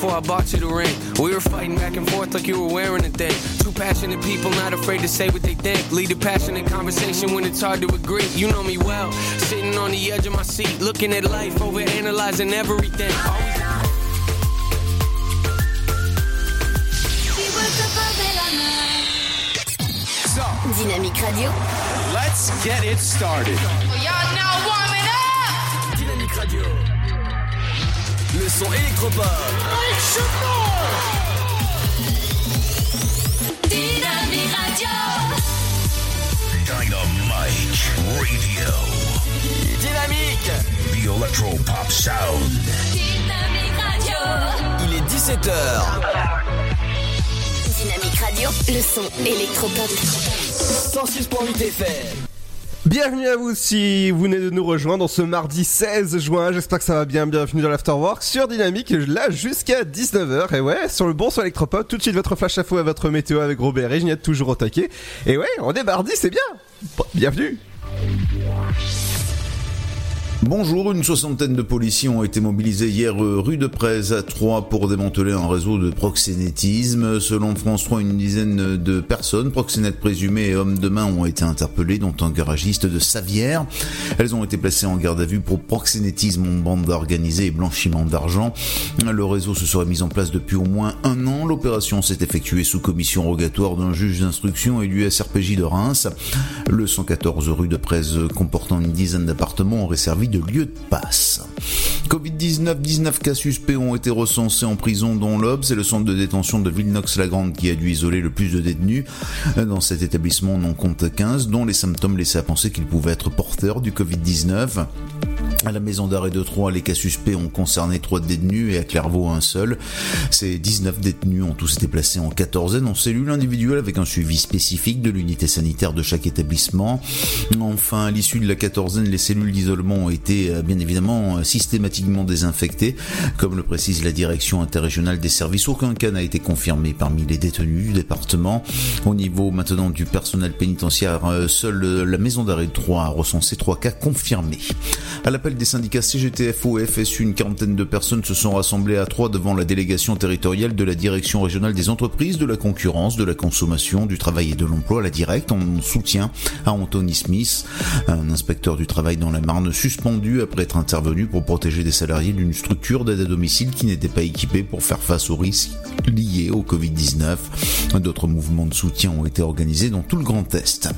before I bought you the ring. We were fighting back and forth like you were wearing a thing. Two passionate people not afraid to say what they think. Lead a passionate conversation when it's hard to agree. You know me well, sitting on the edge of my seat, looking at life, over analyzing everything. Always Dynamique Radio. Let's get it started. Oh, son électropop. Dynamique Radio. Dynamite Radio. Dynamique. The Electro Pop Sound. Dynamique Radio. Il est 17h. Dynamique Radio. Le son électropop. 106.8 FM. Bienvenue à vous si vous venez de nous rejoindre ce mardi 16 juin. J'espère que ça va bien. Bienvenue dans l'Afterwork sur Dynamique, là jusqu'à 19h. Et ouais, sur le bon sur Electropop, tout de suite votre flash à faux à votre météo avec Robert et toujours au taquet. Et ouais, on est mardi, c'est bien. Bienvenue. Bonjour, une soixantaine de policiers ont été mobilisés hier euh, rue de Prez à Troyes pour démanteler un réseau de proxénétisme. Selon France 3, une dizaine de personnes, proxénètes présumés et hommes de main, ont été interpellés, dont un garagiste de Savière. Elles ont été placées en garde à vue pour proxénétisme en bande organisée et blanchiment d'argent. Le réseau se serait mis en place depuis au moins un an. L'opération s'est effectuée sous commission rogatoire d'un juge d'instruction et du SRPJ de Reims. Le 114 rue de Prez, comportant une dizaine d'appartements, aurait servi de lieu de passe. Covid-19, 19 cas suspects ont été recensés en prison dont l'Aube, c'est le centre de détention de Villenox-la-Grande qui a dû isoler le plus de détenus. Dans cet établissement, on en compte 15, dont les symptômes laissaient penser qu'ils pouvaient être porteurs du Covid-19. À la maison d'arrêt de Troyes, les cas suspects ont concerné 3 détenus et à Clairvaux un seul. Ces 19 détenus ont tous été placés en quatorzaine en cellule individuelle avec un suivi spécifique de l'unité sanitaire de chaque établissement. Enfin, à l'issue de la quatorzaine, les cellules d'isolement ont été euh, bien évidemment euh, systématiquement désinfectées. Comme le précise la direction interrégionale des services, aucun cas n'a été confirmé parmi les détenus du département. Au niveau maintenant du personnel pénitentiaire, euh, seule la maison d'arrêt de Troyes a recensé 3 cas confirmés. À l'appel des syndicats CGTFO et FSU, une quarantaine de personnes se sont rassemblées à Troyes devant la délégation territoriale de la direction régionale des entreprises, de la concurrence, de la consommation, du travail et de l'emploi, la directe, en soutien à Anthony Smith, un inspecteur du travail dans la Marne suspendu après être intervenu pour protéger des salariés d'une structure d'aide à domicile qui n'était pas équipée pour faire face aux risques liés au Covid-19. D'autres mouvements de soutien ont été organisés dans tout le Grand Est.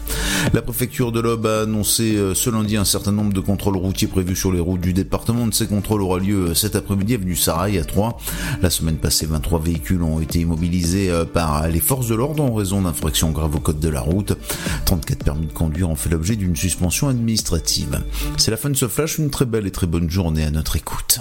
La préfecture de l'Aube a annoncé euh, ce lundi un certain nombre de contrôles routiers prévus sur les routes du département. De ces contrôles aura lieu euh, cet après-midi avenue Sarail à Troyes. La semaine passée, 23 véhicules ont été immobilisés euh, par les forces de l'ordre en raison d'infractions graves au code de la route. 34 permis de conduire ont fait l'objet d'une suspension administrative. C'est la fin de ce flash, une très belle et très bonne journée à notre écoute.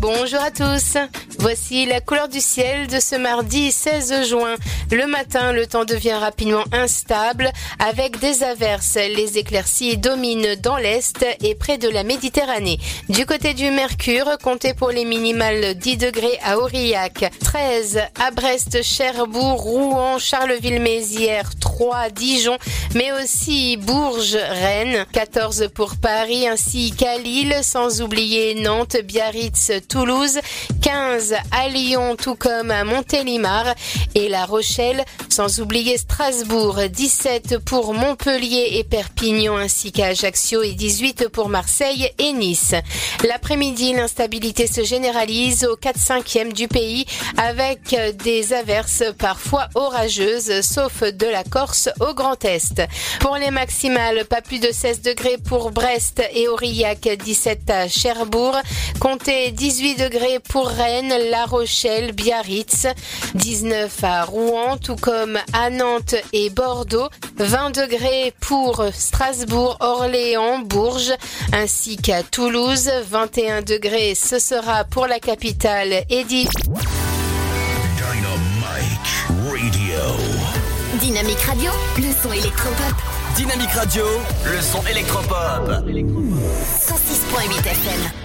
Bonjour à tous. Voici la couleur du ciel de ce mardi 16 juin. Le matin, le temps devient rapidement instable avec des averses. Les éclaircies dominent dans l'est et près de la Méditerranée. Du côté du Mercure, comptez pour les minimales 10 degrés à Aurillac, 13 à Brest, Cherbourg, Rouen, Charleville-Mézières, 3 Dijon, mais aussi Bourges, Rennes, 14 pour Paris ainsi qu'à Lille, sans oublier Nantes, Biarritz, Toulouse, 15 à Lyon, tout comme à Montélimar et La Rochelle, sans oublier Strasbourg, 17 pour Montpellier et Perpignan ainsi qu'à Ajaccio et 18 pour Marseille et Nice. L'après-midi, l'instabilité se généralise au 4-5e du pays avec des averses parfois orageuses, sauf de la Corse au Grand Est. Pour les maximales, pas plus de 16 degrés pour Brest et Aurillac, 17 à Cherbourg, comptez 18 degrés pour Rennes, La Rochelle, Biarritz, 19 à Rouen, tout comme à Nantes et Bordeaux, 20 degrés pour Strasbourg, Orléans, Bourges, ainsi qu'à Toulouse, 21 degrés ce sera pour la capitale et 10 Dynamite Radio. Dynamique Radio. Le son électropop. Dynamique Radio. Le son électropop. 106.8 FM.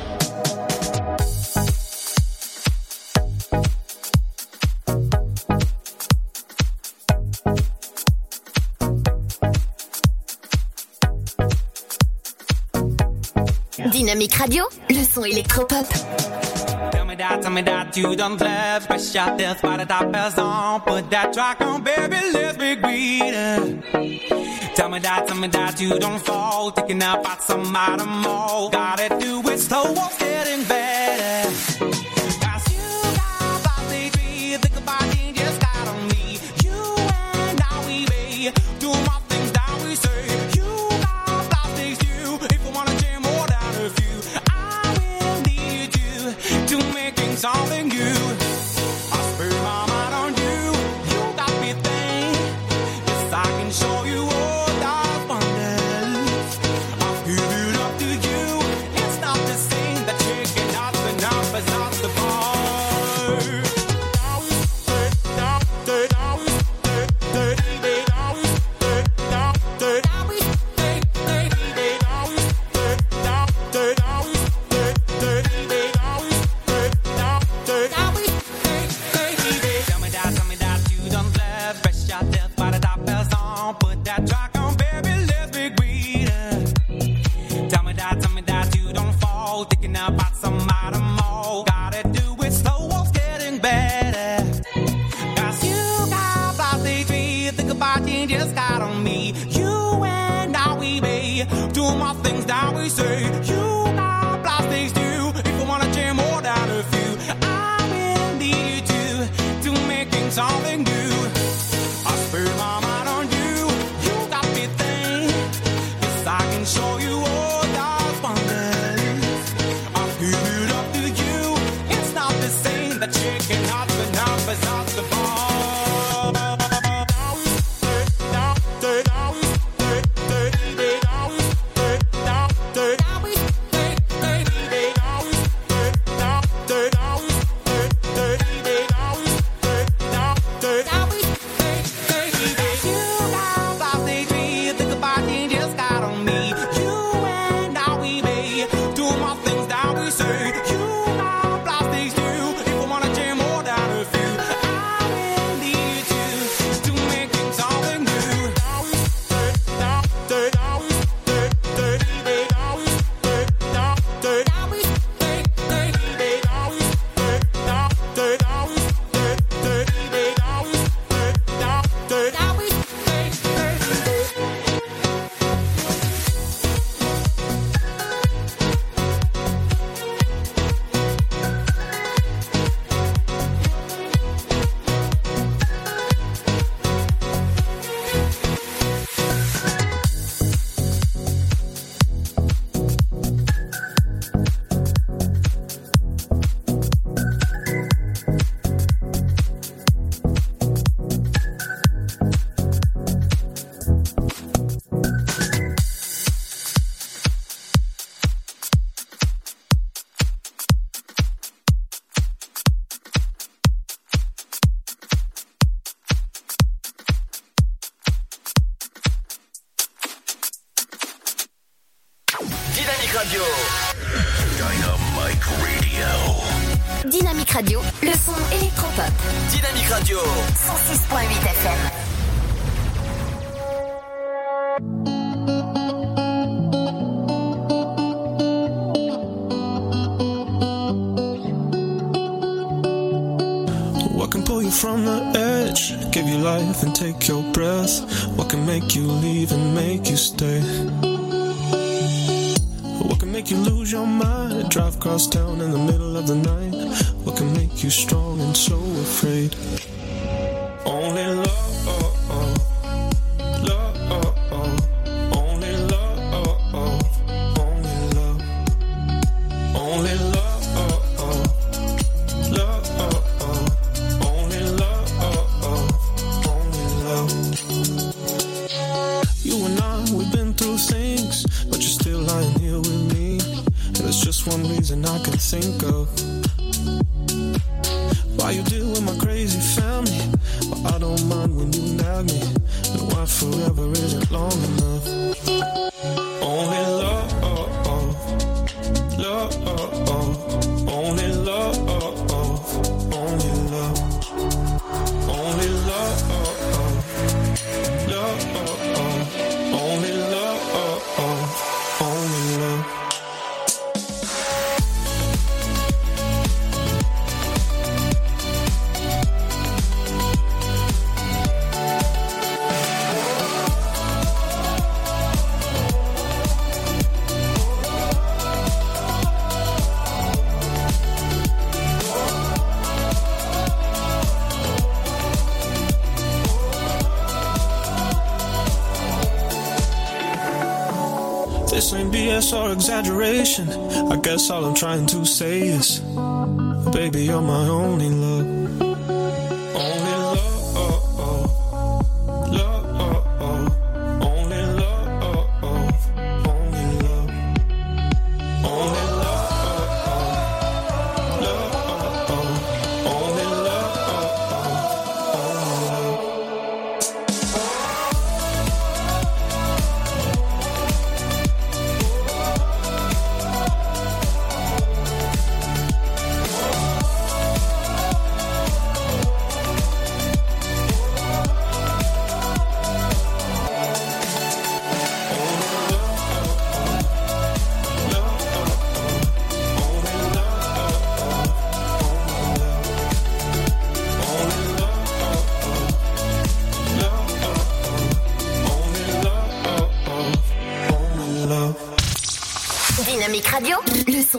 Dynamique Radio, le son électropop. Tell me that, tell me that you don't love. I shot this by the top is on. Put that track on, baby, let's be greeted. Tell me that, tell me that you don't fall. Taking up out some item more. Gotta do it slow, I'm getting better. all in you. can make you leave and make you stay? What can make you lose your mind? Drive across town in the middle of the night? What can make you strong and so afraid? your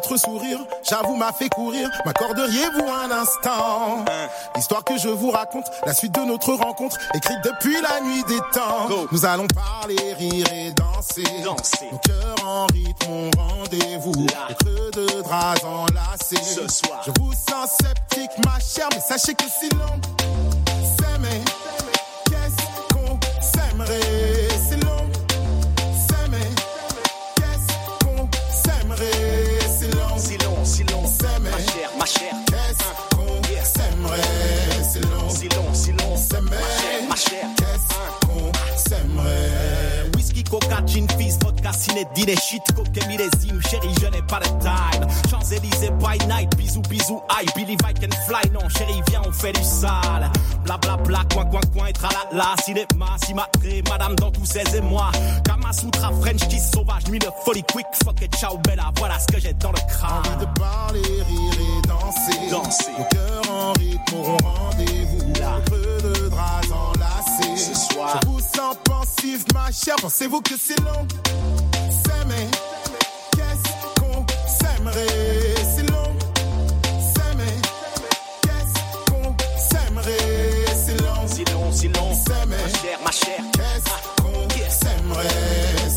Votre sourire, j'avoue, m'a fait courir. M'accorderiez-vous un instant? Histoire que je vous raconte la suite de notre rencontre, écrite depuis la nuit des temps. Nous allons parler, rire et danser. Nos cœurs en rythme, mon rendez-vous. Creux de draps enlacés. Ce soir. Je vous sens sceptique, ma chère, mais sachez que si l'on s'aimait, qu'est-ce qu'on s'aimerait? ma chère. Qu'est-ce qu'on s'aimerait si l'on, si l'on, si l'on s'aimait, ma chère. Ma chère coca, gin, fizz, vodka, ciné, dîner, shit, coquet, millésime, chérie, je n'ai pas de time. Champs-Élysées by night, bisous, bisous, aïe, Billy I can fly, non, chérie, viens, on fait du sale. Bla bla bla, coin, coin, coin, et tralala, cinéma, cimatré, madame dans tous ses émois. Kamasutra, French kiss sauvage, nuit de folie, quick, fuck et ciao, bella, voilà ce que j'ai dans le crâne. Envie de parler, rire et danser. Danser. Nos cœurs en rythme auront rendez-vous. Là. Creux de draps enlacés. Ce soir. Vous sens pensive, ma chère. Pensez-vous que c'est long? S'aimer. Qu'est-ce qu'on s'aimerait? C'est long. S'aimer. Qu'est-ce qu'on s'aimerait? C'est long. Si long, si long, S'aimer. ma chère, ma chère. Qu'est-ce qu'on s'aimerait?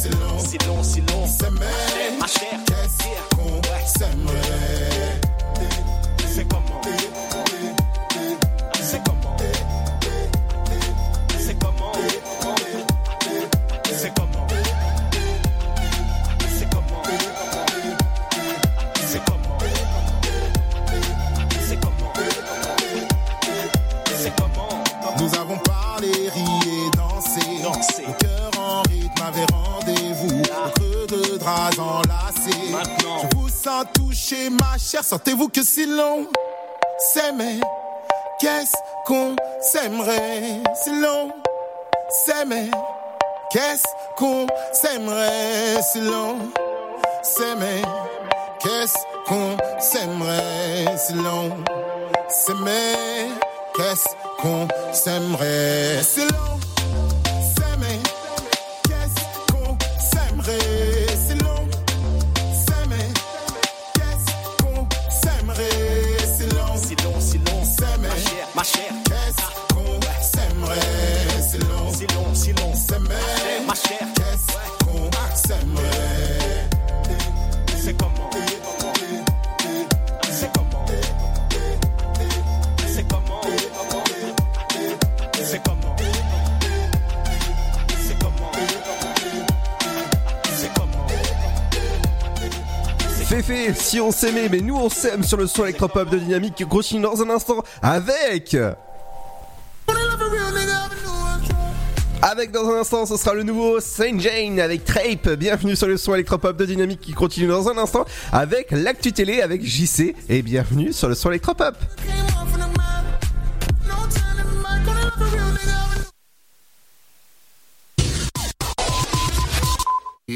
C'est long. Si long, si long, S'aimer. ma chère. Qu'est-ce qu'on s'aimerait? Draps enlacés. Maintenant. Je vous sens toucher, ma chère. Sentez-vous que si long s'aimer, qu'est-ce qu'on s'aimerait? Si long s'aimer, qu'est-ce qu'on s'aimerait? Si long s'aimer, qu'est-ce qu'on s'aimerait? Si long s'aimer, qu'est-ce qu'on s'aimerait? C'est long, ma chère, qu'est-ce qu'on s'aimerait C'est long, Si long, si long, s'aimer, ma chère. qu'est-ce qu'on s'aimerait? Si on s'aimait, mais nous on s'aime sur le son électropop de Dynamique qui continue dans un instant avec. Avec dans un instant, ce sera le nouveau Saint Jane avec Trape. Bienvenue sur le son électropop de Dynamique qui continue dans un instant avec l'actu télé avec JC et bienvenue sur le son électropop.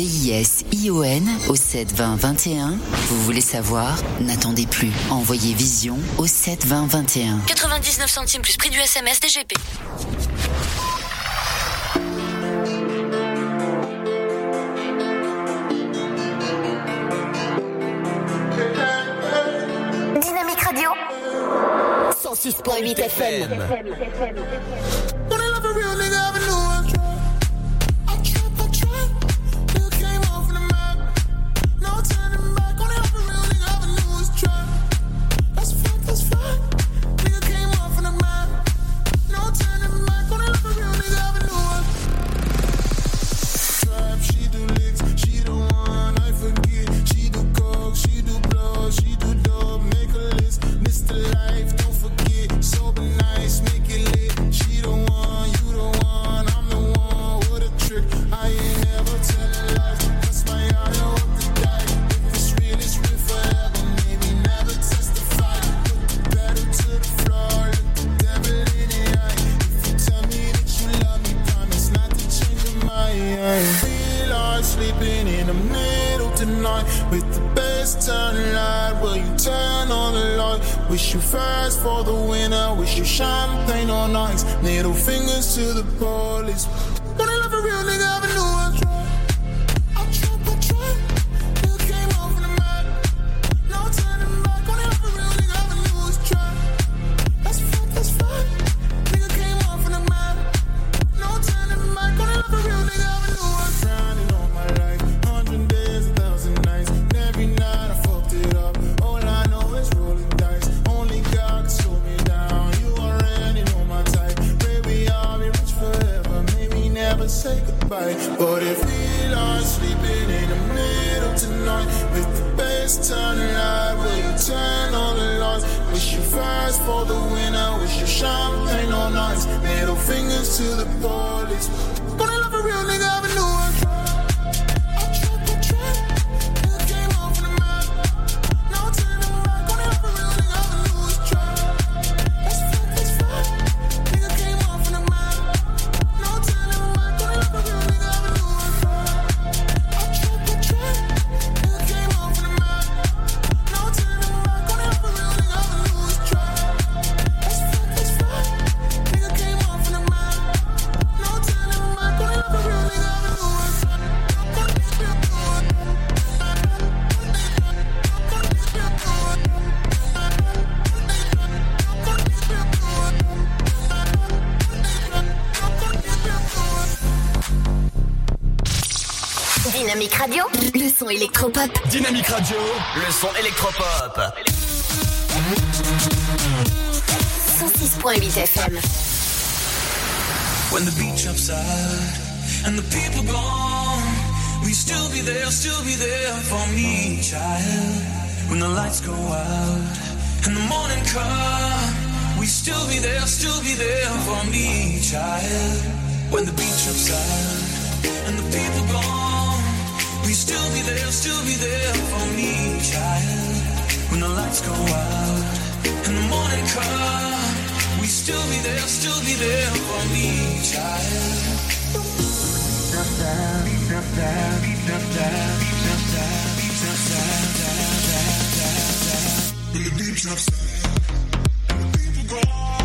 V-I-S-I-O-N au 72021. Vous voulez savoir? N'attendez plus. Envoyez Vision au 72021. 99 centimes plus prix du SMS DGP. Dynamique Radio 106.8 FM. Turn on the light? Wish you fast for the winner. Wish you champagne on ice. Middle fingers to the police. Radio, le son électropop. Dynamique Radio, le son électropop. 106.8 FM. When the beach upside and the people gone, we still be there, still be there for me, child. When the lights go out and the morning come, we still be there, still be there for me, child. When the beach upside and the people gone, still be there, still be there for me, child. When the lights go out and the morning come, we still be there, still be there for me, child. In the deep south When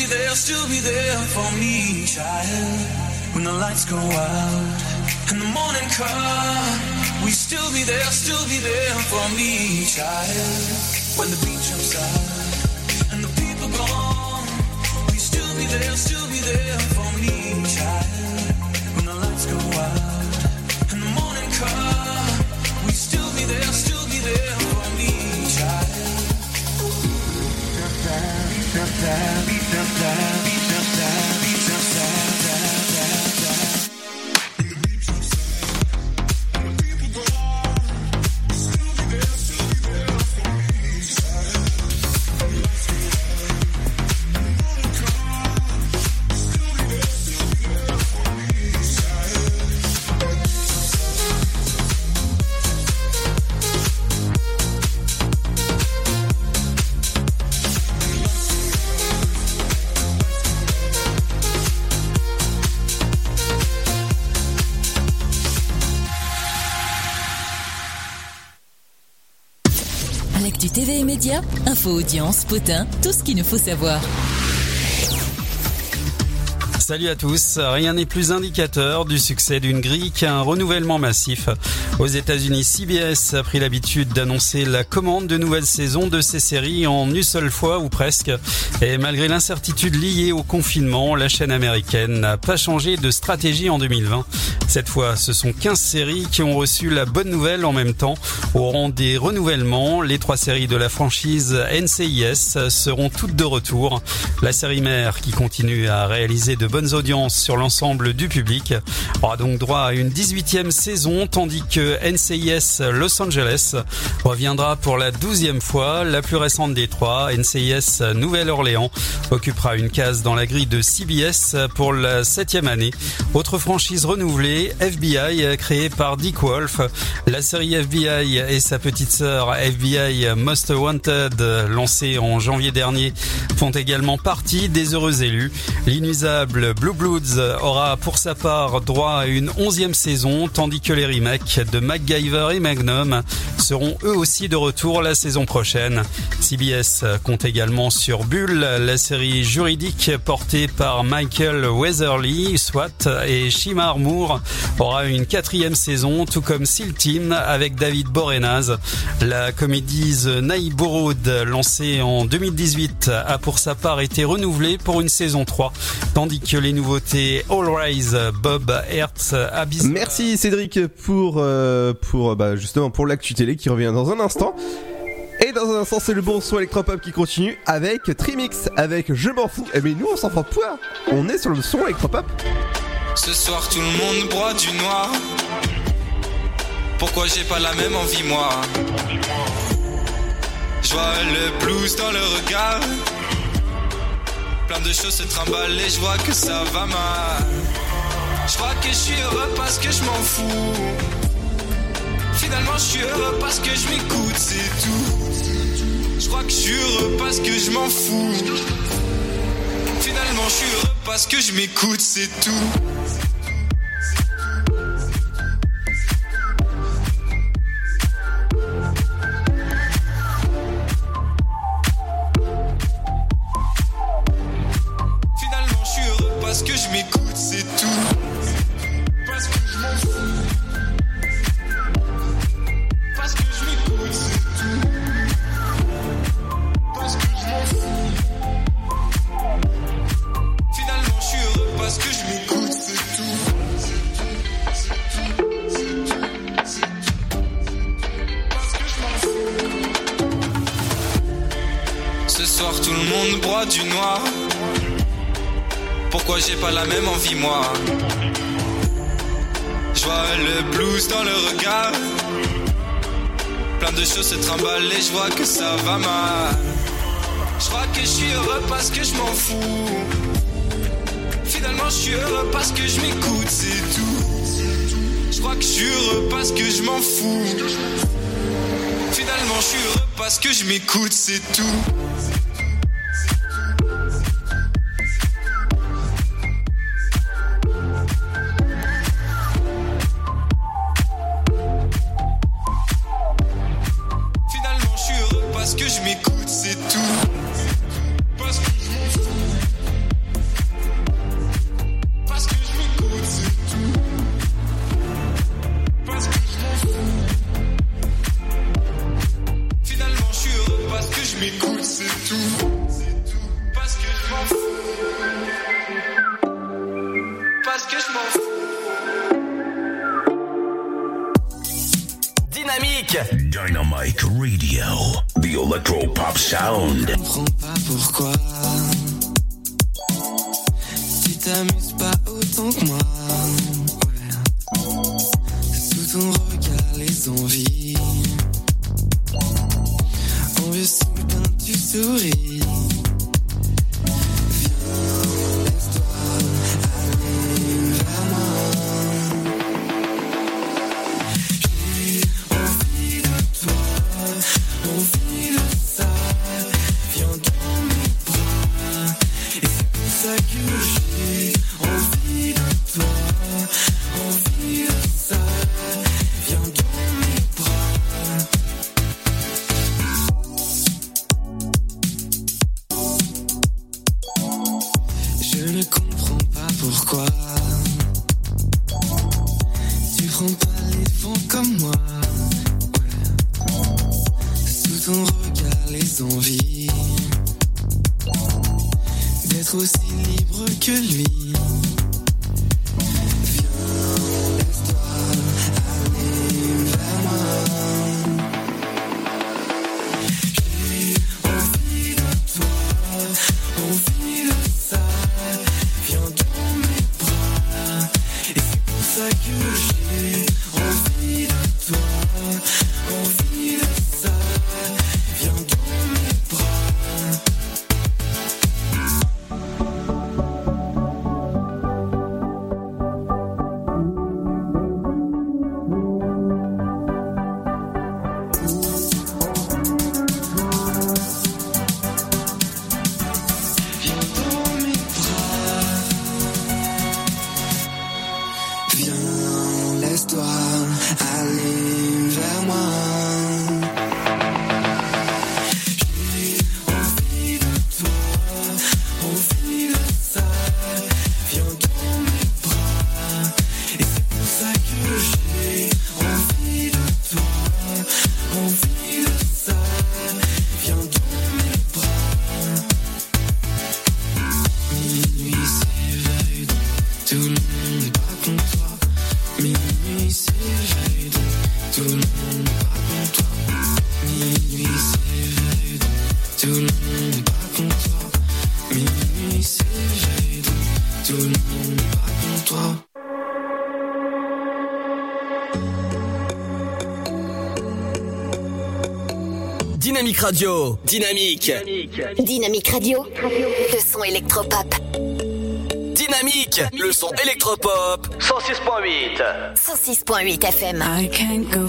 be there, still be there for me, child. when the lights go out and the morning come. We still be there, still be there for me, child. When the beat jumps out and the people gone, we still be there, still be there audience, potin, tout ce qu'il nous faut savoir. Salut à tous. Rien n'est plus indicateur du succès d'une grille qu'un renouvellement massif. Aux États-Unis, CBS a pris l'habitude d'annoncer la commande de nouvelles saisons de ces séries en une seule fois ou presque. Et malgré l'incertitude liée au confinement, la chaîne américaine n'a pas changé de stratégie en 2020. Cette fois, ce sont 15 séries qui ont reçu la bonne nouvelle en même temps. Au rang des renouvellements, les trois séries de la franchise NCIS seront toutes de retour. La série mère, qui continue à réaliser de bonnes audiences sur l'ensemble du public, aura donc droit à une 18e saison, tandis que NCIS Los Angeles reviendra pour la 12e fois. La plus récente des trois, NCIS Nouvelle-Orléans, occupera une case dans la grille de CBS pour la 7e année. Autre franchise renouvelée, FBI, créée par Dick Wolf. La série FBI et sa petite sœur FBI Most Wanted, lancée en janvier dernier, font également partie des heureux élus. L'inusable Blue Bloods aura pour sa part droit à une onzième saison, tandis que les remakes de MacGyver et Magnum seront eux aussi de retour la saison prochaine. CBS compte également sur Bull, la série juridique portée par Michael Weatherly, SWAT, et Shimar Moore aura une quatrième saison, tout comme Seal Team avec David Borenaz. La comédie The Neighborhood, lancée en 2018, a pour sa part été renouvelée pour une saison 3, tandis que les nouveautés All Rise, Bob Hertz, Abyss... Merci Cédric pour euh, pour bah, justement pour l'actu télé qui revient dans un instant. Et dans un instant, c'est le bon son électropop qui continue avec Trimix, avec Je m'en fous. Eh mais nous, on s'en fout pas. On est sur le son électropop. Ce soir tout le monde broie du noir. Pourquoi j'ai pas la même envie moi? Je vois le blues dans le regard. Plein de choses se trimballent et je vois que ça va mal. Je crois que je suis heureux parce que je m'en fous. Finalement je suis heureux parce que je m'écoute, c'est tout. Je crois que je suis heureux parce que je m'en fous. Finalement je suis heureux parce que je m'écoute, c'est tout. Du noir. Pourquoi j'ai pas la même envie moi? Je vois le blues dans le regard. Plein de choses se trimballent et je vois que ça va mal. Je crois que je suis heureux parce que je m'en fous. Finalement je suis heureux parce que je m'écoute c'est tout. Je crois que je suis heureux parce que je m'en fous. Finalement je suis heureux parce que je m'écoute c'est tout Radio. Dynamique. Dynamique Radio. Le son électropop. Dynamique. Le son électropop. 106.8. 106.8 FM. I can't go.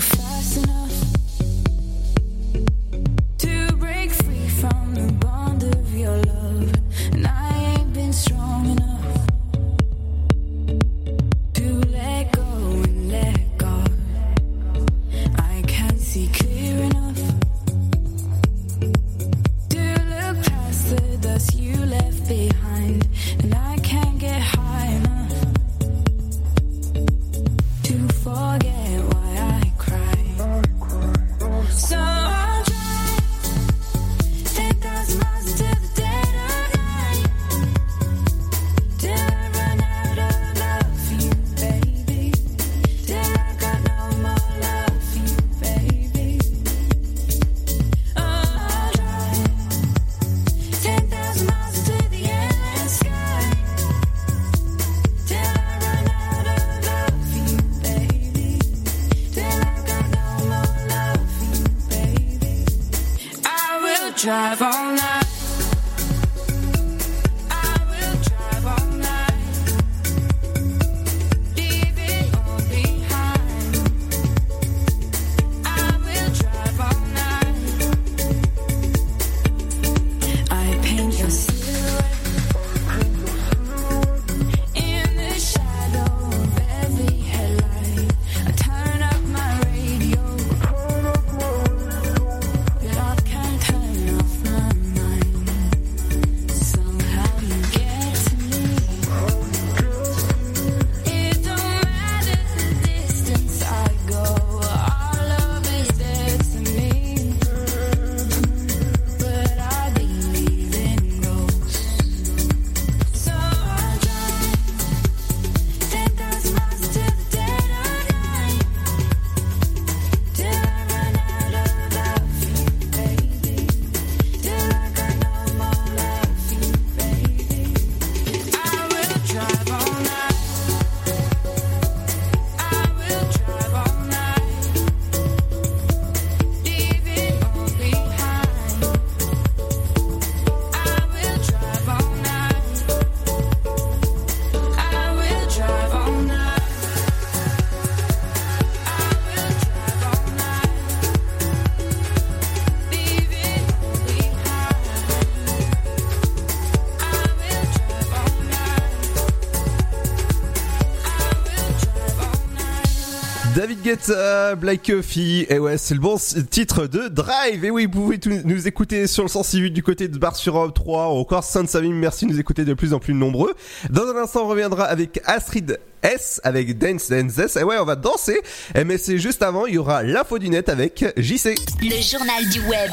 David Guetta, Black Coffee, et ouais, c'est le bon titre de Drive. Et oui, vous pouvez nous écouter sur le 168 du côté de Bar sur Europe 3, ou encore Sainte-Savine, merci de nous écouter de plus en plus nombreux. Dans un instant, on reviendra avec Astrid S, avec Dance Dance S, et ouais, on va danser. Et mais c'est juste avant, il y aura l'info du net avec JC. Le journal du web.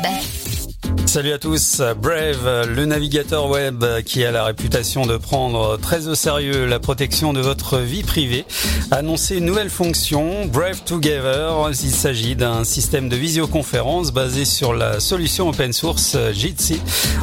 Salut à tous, Brave, le navigateur web qui a la réputation de prendre très au sérieux la protection de votre vie privée, a annoncé une nouvelle fonction, Brave Together. Il s'agit d'un système de visioconférence basé sur la solution open source Jitsi,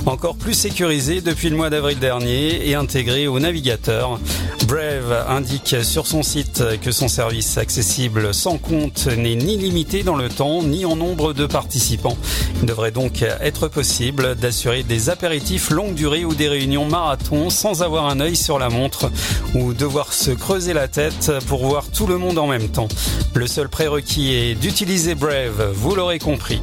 encore plus sécurisé depuis le mois d'avril dernier et intégré au navigateur. Brave indique sur son site que son service accessible sans compte n'est ni limité dans le temps ni en nombre de participants. Il devrait donc être possible d'assurer des apéritifs longue durée ou des réunions marathon sans avoir un œil sur la montre ou devoir se creuser la tête pour voir tout le monde en même temps. Le seul prérequis est d'utiliser Brave, vous l'aurez compris.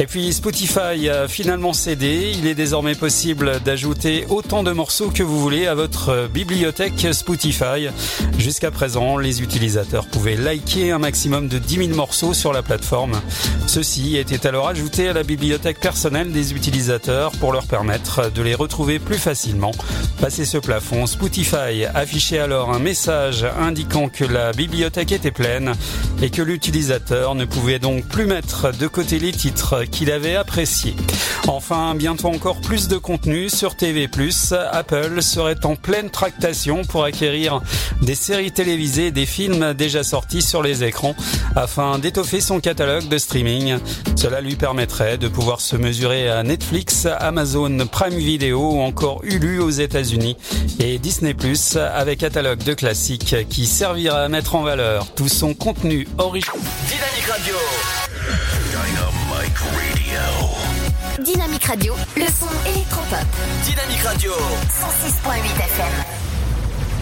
Et puis Spotify a finalement cédé. Il est désormais possible d'ajouter autant de morceaux que vous voulez à votre bibliothèque Spotify. Jusqu'à présent, les utilisateurs pouvaient liker un maximum de 10 000 morceaux sur la plateforme. Ceux-ci étaient alors ajoutés à la bibliothèque personnelle des utilisateurs pour leur permettre de les retrouver plus facilement. Passé ce plafond, Spotify affichait alors un message indiquant que la bibliothèque était pleine et que l'utilisateur ne pouvait donc plus mettre de côté les titres qu'il avait appréciés. Enfin, bientôt encore plus de contenu sur TV+. Apple serait en pleine tractation pour acquérir des séries télévisées et des films déjà sortis sur les écrans afin d'étoffer son catalogue de streaming. Cela lui permettrait de pouvoir se mesurer à Netflix, Amazon Prime Video ou encore Hulu aux États-Unis et Disney Plus avec catalogue de classiques qui servira à mettre en valeur tout son contenu original. Dynamique Radio, le son électropop. Dynamique Radio. 106.8 FM.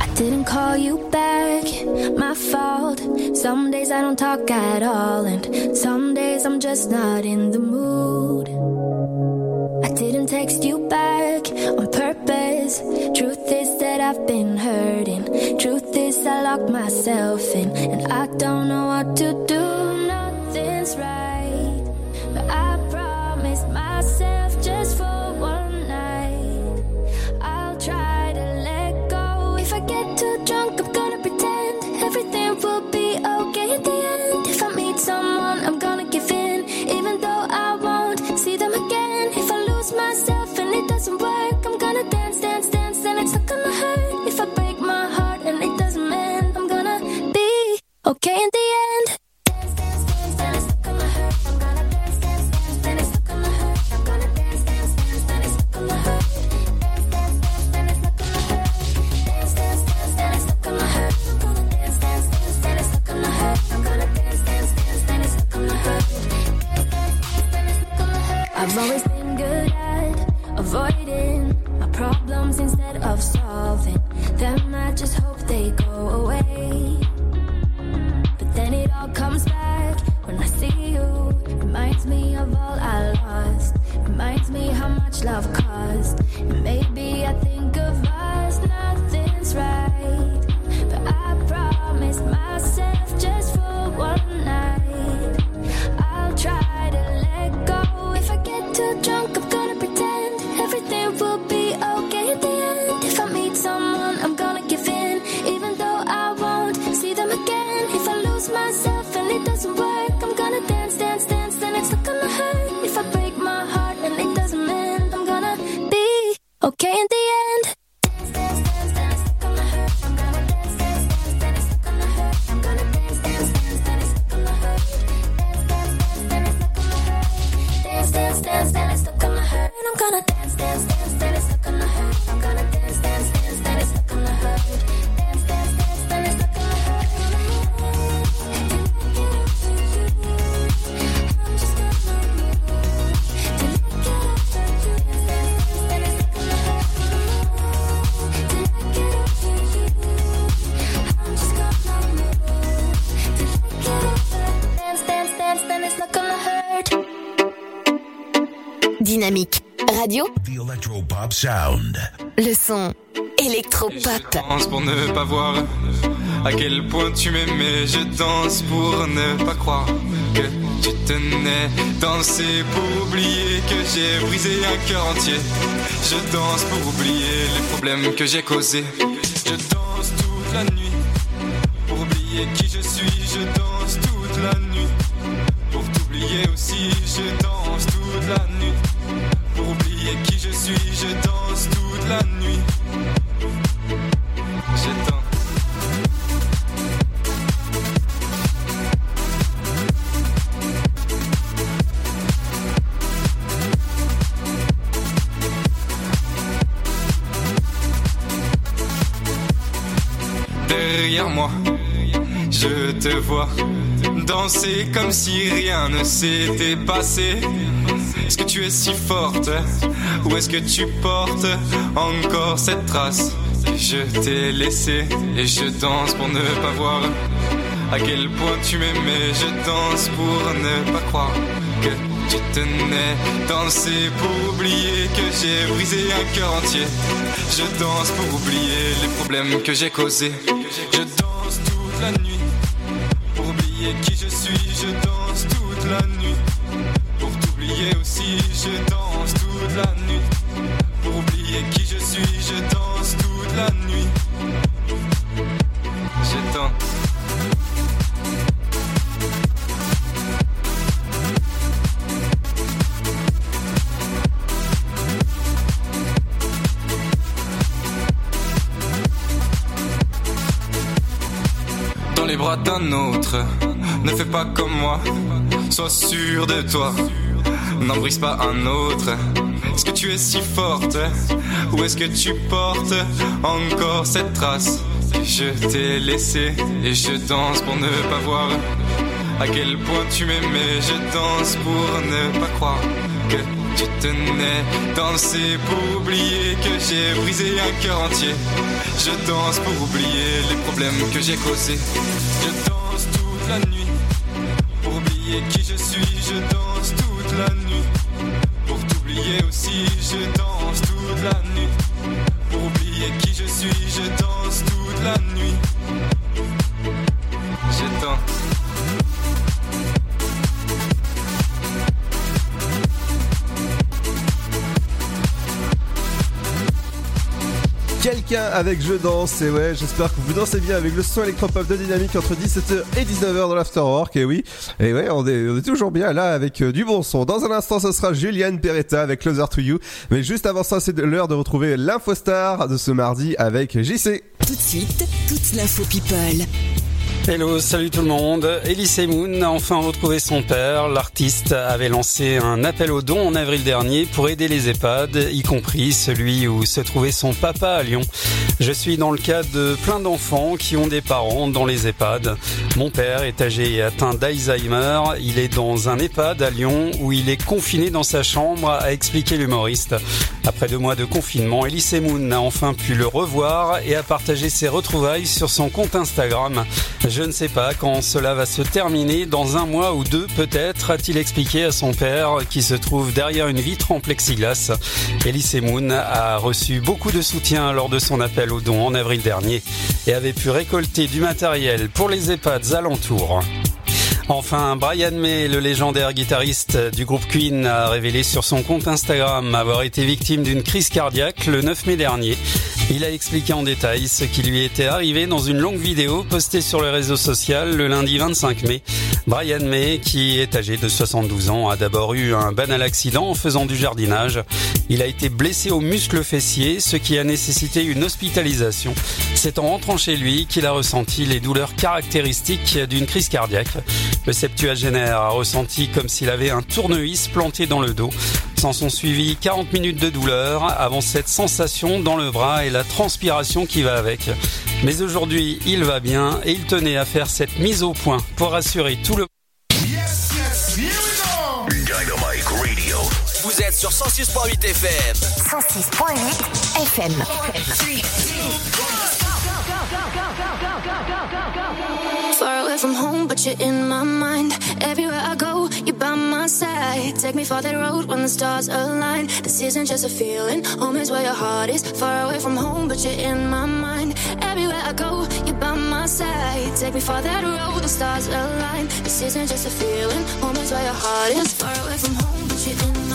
I didn't call you back, my fault. Some days I don't talk at all, and some days I'm just not in the mood. I didn't text you back on purpose. Truth is that I've been hurting. Truth is I locked myself in, and I don't know what to do. Nothing's right, Electropop Sound. le son électropop. Pense pour ne pas voir à quel point tu m'aimais. Je danse pour ne pas croire que tu tenais. Danser pour oublier que j'ai brisé un cœur entier. Je danse pour oublier les problèmes que j'ai causés. Je danse toute la nuit comme si rien ne s'était passé. Est-ce que tu es si forte ou est-ce que tu portes encore cette trace? Je t'ai laissée et je danse pour ne pas voir à quel point tu m'aimais. Je danse pour ne pas croire que tu tenais. Danser pour oublier que j'ai brisé un cœur entier. Je danse pour oublier les problèmes que j'ai causés. Je danse toute la nuit qui je suis. Je danse toute la nuit pour t'oublier aussi. Je danse toute la nuit pour oublier qui je suis. Je danse toute la nuit. Je danse. dans les bras d'un autre. Ne fais pas comme moi, sois sûr de toi. N'en brise pas un autre. Est-ce que tu es si forte? Ou est-ce que tu portes encore cette trace? Je t'ai laissée et je danse pour ne pas voir à quel point tu m'aimais. Je danse pour ne pas croire que tu tenais. Danser pour oublier que j'ai brisé un cœur entier. Je danse pour oublier les problèmes que j'ai causés. Je suis. Je danse toute la nuit pour t'oublier aussi. Je danse toute la nuit pour oublier qui je suis. Je danse toute la nuit. Avec Je danse, et ouais, j'espère que vous dansez bien avec le son électropop de Dynamique entre 17h et 19h dans l'Afterwork, et oui, et ouais, on est, toujours bien là avec euh, du bon son. Dans un instant, ce sera Juliane Peretta avec Closer to You, mais juste avant ça, c'est l'heure de retrouver l'infostar de ce mardi avec JC. Tout de suite, toute l'info people. Hello, salut tout le monde. Elise Moon a enfin retrouvé son père. L'artiste avait lancé un appel aux dons en avril dernier pour aider les EHPAD, y compris celui où se trouvait son papa à Lyon. Je suis dans le cas de plein d'enfants qui ont des parents dans les EHPAD. Mon père est âgé et atteint d'Alzheimer. Il est dans un EHPAD à Lyon où il est confiné dans sa chambre, a expliqué l'humoriste. Après deux mois de confinement, Elise Moon a enfin pu le revoir et a partagé ses retrouvailles sur son compte Instagram. Ne sais pas quand cela va se terminer, dans un mois ou deux peut-être, a-t-il expliqué à son père qui se trouve derrière une vitre en plexiglas. Elise Moon a reçu beaucoup de soutien lors de son appel aux dons en avril dernier et avait pu récolter du matériel pour les EHPAD alentours. Enfin, Brian May, le légendaire guitariste du groupe Queen, a révélé sur son compte Instagram avoir été victime d'une crise cardiaque le 9 mai dernier. Il a expliqué en détail ce qui lui était arrivé dans une longue vidéo postée sur le réseau social le lundi 25 mai. Brian May, qui est âgé de 72 ans, a d'abord eu un banal accident en faisant du jardinage. Il a été blessé au muscle fessier, ce qui a nécessité une hospitalisation. C'est en rentrant chez lui qu'il a ressenti les douleurs caractéristiques d'une crise cardiaque. Le septuagénaire a ressenti comme s'il avait un tournevis planté dans le dos. S'en sont suivis 40 minutes de douleur avant cette sensation dans le bras et la transpiration qui va avec. Mais aujourd'hui, il va bien et il tenait à faire cette mise au point pour rassurer tout le Dynamite Radio. Vous êtes sur 106.8 FM. 106.8 FM. away from home, but you're in my mind. Everywhere I go, you're by my side. Take me for that road when the stars align. This isn't just a feeling. Home is where your heart is. Far away from home, but you're in my mind. Everywhere I go, you're by my side. Take me for that road, the stars align. This isn't just a feeling. Home is where your heart is. Far away from home, but you're in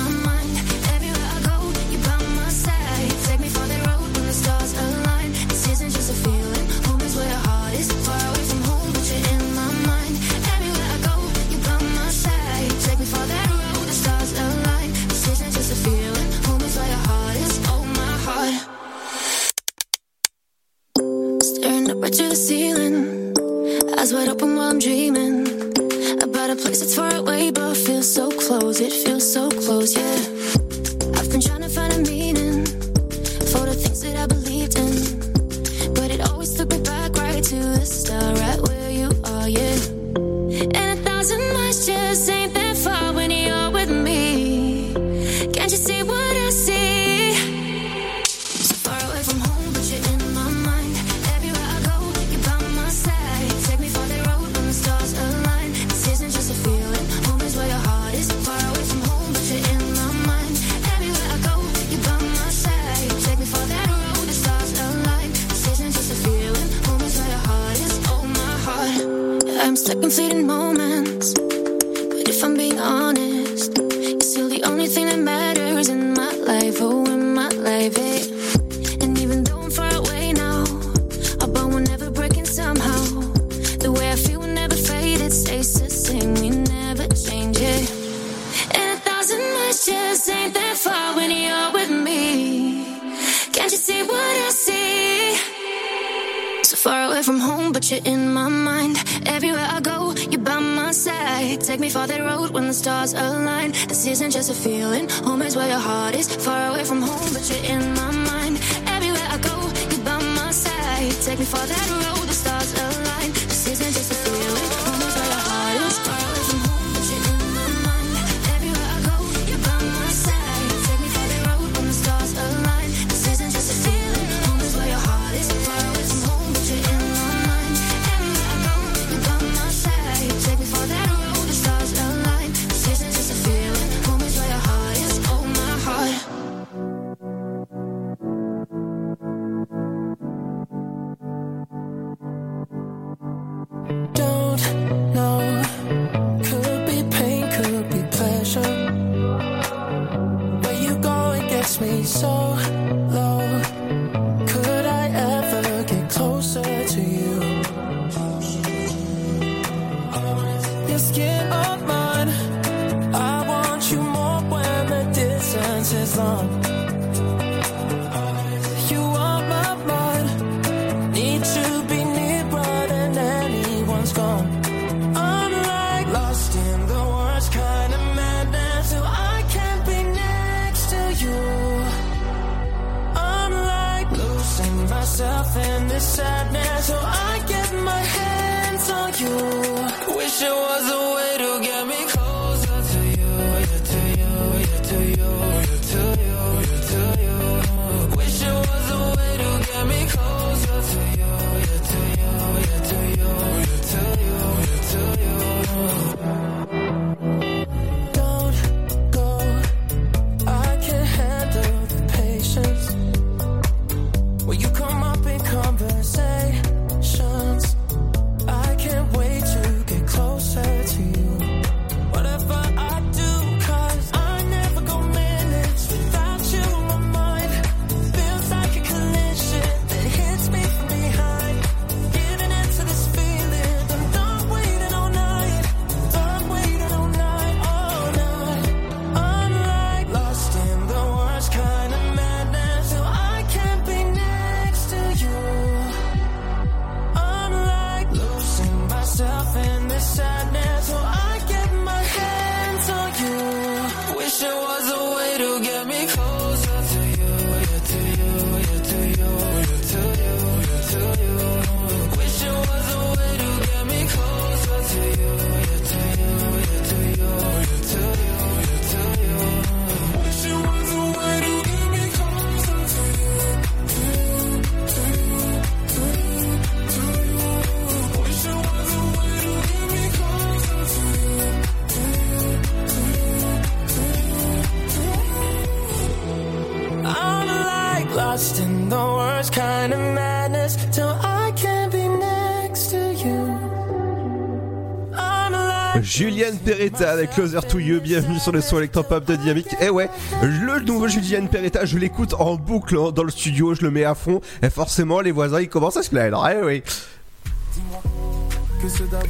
Peretta avec Closer to You. Bienvenue sur le son électropop de Dynamique. Et ouais, le nouveau Juliane Peretta, je l'écoute en boucle hein, dans le studio, je le mets à fond. Et forcément, les voisins ils commencent à se plaindre. Eh oui.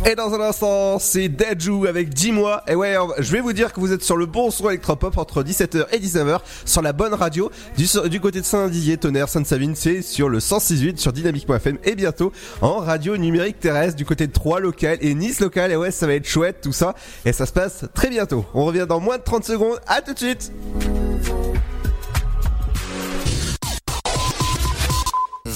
Et dans un instant, c'est Dajou avec 10 mois. Et ouais, je vais vous dire que vous êtes sur le bon son électropop entre 17h et 19h sur la bonne radio du, côté de Saint-Didier, Tonnerre, Sainte-Savine, c'est sur le 106.8 sur dynamique.fm et bientôt en radio numérique terrestre du côté de Troyes local et Nice local. Et ouais, ça va être chouette tout ça. Et ça se passe très bientôt. On revient dans moins de 30 secondes. À tout de suite.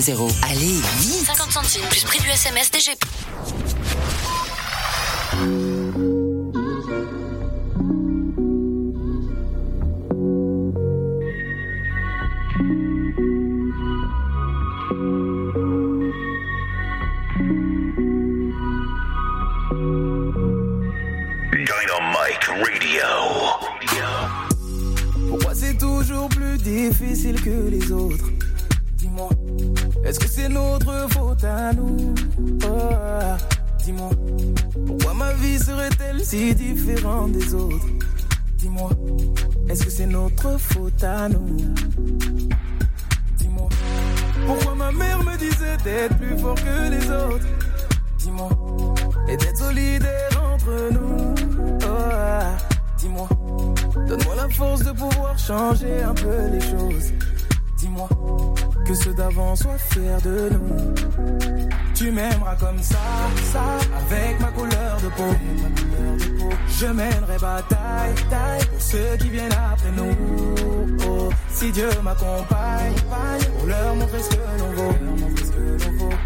61000. Allez, vite 50 centimes plus prix du SMS DG. Dynamite Radio. Pourquoi c'est toujours plus difficile que les autres? Dis-moi, est-ce que c'est notre faute à nous? Oh, Dis-moi, pourquoi ma vie serait-elle si différente des autres? Dis-moi, est-ce que c'est notre faute à nous? Dis-moi, pourquoi ma mère me disait d'être plus fort que les autres? Dis-moi, et d'être solidaire entre nous? Oh, Dis-moi, donne-moi la force de pouvoir changer un peu les choses. Que ceux d'avant soient fiers de nous. Tu m'aimeras comme ça, ça, avec ma couleur de peau. Je mènerai bataille, taille pour ceux qui viennent après nous. Oh, si Dieu m'accompagne, pour leur montrer ce que l'on vaut.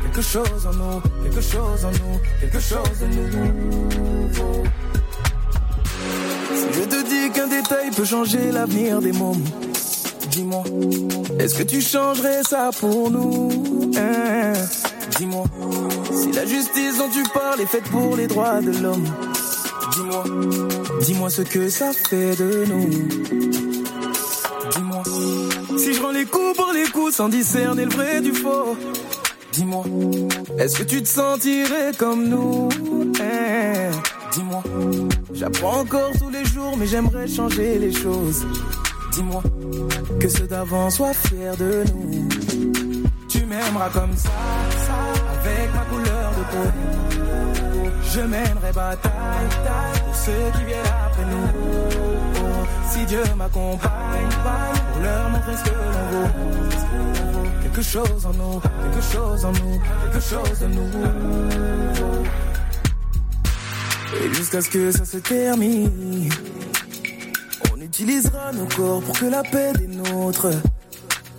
Quelque chose en nous, quelque chose en nous, quelque chose de nouveau. Si je te dis qu'un détail peut changer l'avenir des mômes, dis-moi, est-ce que tu changerais ça pour nous hein? Dis-moi, si la justice dont tu parles est faite pour les droits de l'homme, dis-moi, dis-moi ce que ça fait de nous. Dis-moi, si je rends les coups pour les coups sans discerner le vrai du faux, dis-moi, est-ce que tu te sentirais comme nous hein? Dis-moi, j'apprends encore tous les jours, mais j'aimerais changer les choses. Dis-moi, que ceux d'avant soient fiers de nous. Tu m'aimeras comme ça, ça, avec ma couleur de peau. Je mènerai bataille, taille, pour ceux qui viennent après nous. Si Dieu m'accompagne, pour leur montrer ce que l'on. Quelque chose en nous, quelque chose en nous, quelque chose de nouveau. Et jusqu'à ce que ça se termine, utilisera nos corps pour que la paix des nôtres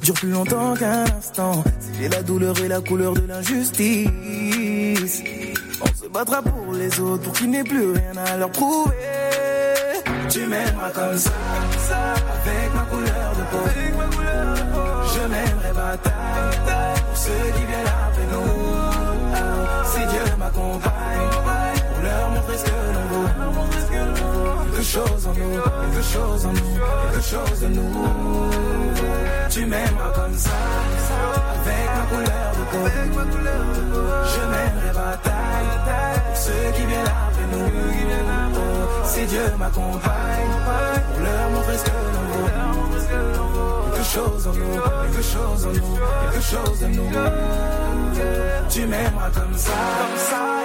dure plus longtemps qu'un instant. C'est la douleur et la couleur de l'injustice. On se battra pour les autres, pour qu'il n'ait plus rien à leur prouver. Tu m'aimeras comme ça, ça, avec ma couleur de peau. Je mènerai bataille pour ceux qui viennent après nous. Si Dieu m'accompagne, chose en nous, quelque chose en nous, quelque chose de nous. Tu m'aimeras comme ça, avec ma couleur de peau. Je mènerai bataille pour ceux qui viennent après nous. Si Dieu m'accompagne, pour leur montrer ce que l'on vaut. Quelque chose en nous, quelque chose en nous, quelque chose de nous. Tu m'aimeras comme ça,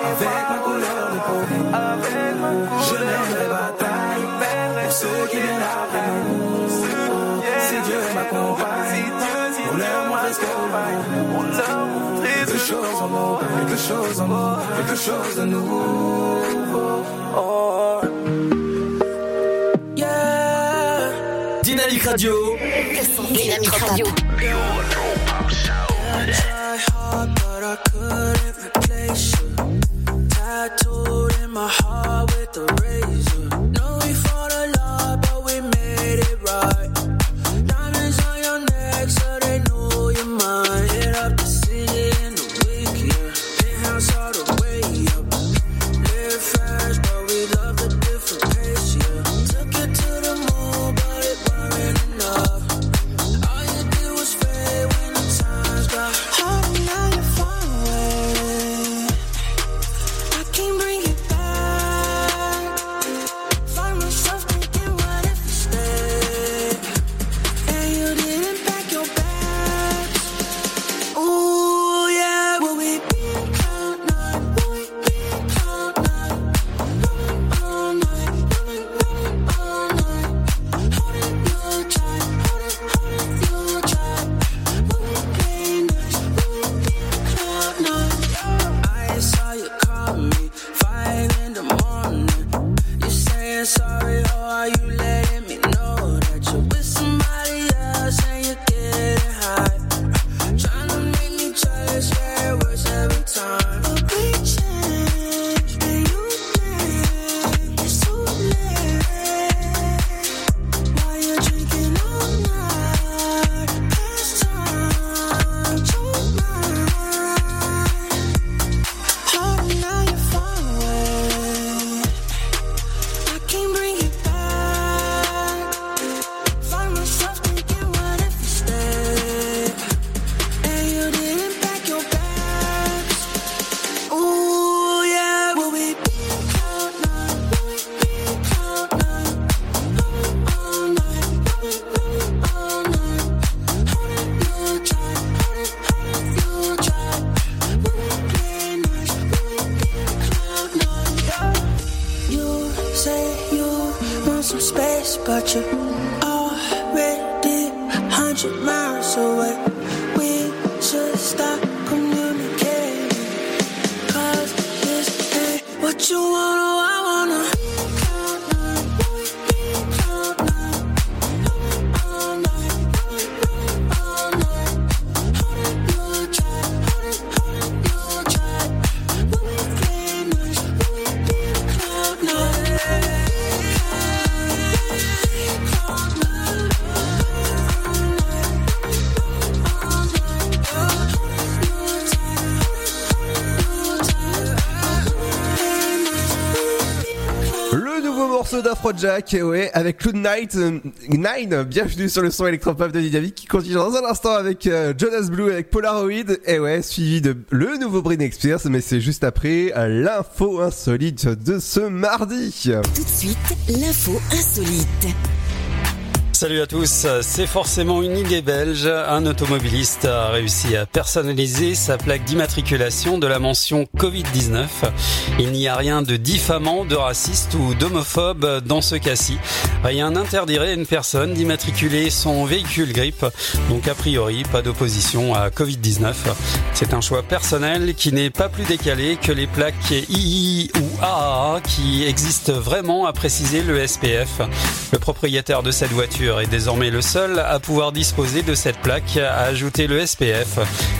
avec ma couleur de peau. Je mènerai bataille pour ceux qui viennent après nous. Si Dieu m'accompagne, pour leur que l'on vaut. Quelque chose en nous, quelque chose en nous, quelque chose de nouveau. Oh. Yeah. Dynamique Radio. Dynamique Radio. I tried hard, but I couldn't replace you. Tattooed in my heart with a razor. d'Afrojack, ouais, avec Cloud Night, euh, Nine, bienvenue sur le son électropop de Dynamique qui continue dans un instant avec euh, Jonas Blue avec Polaroid, et ouais, suivi de le nouveau Britney Spears, mais c'est juste après euh, l'info insolite de ce mardi. Tout de suite, l'info insolite. Salut à tous, c'est forcément une idée belge. Un automobiliste a réussi à personnaliser sa plaque d'immatriculation de la mention Covid-19. Il n'y a rien de diffamant, de raciste ou d'homophobe dans ce cas-ci. Rien n'interdirait à une personne d'immatriculer son véhicule grippe. Donc a priori, pas d'opposition à Covid-19. C'est un choix personnel qui n'est pas plus décalé que les plaques II ou AAA qui existent vraiment à préciser le SPF. Le propriétaire de cette voiture est désormais le seul à pouvoir disposer de cette plaque à ajouter le SPF.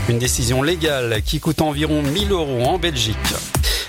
Une décision légale qui coûte environ 1000 euros en Belgique.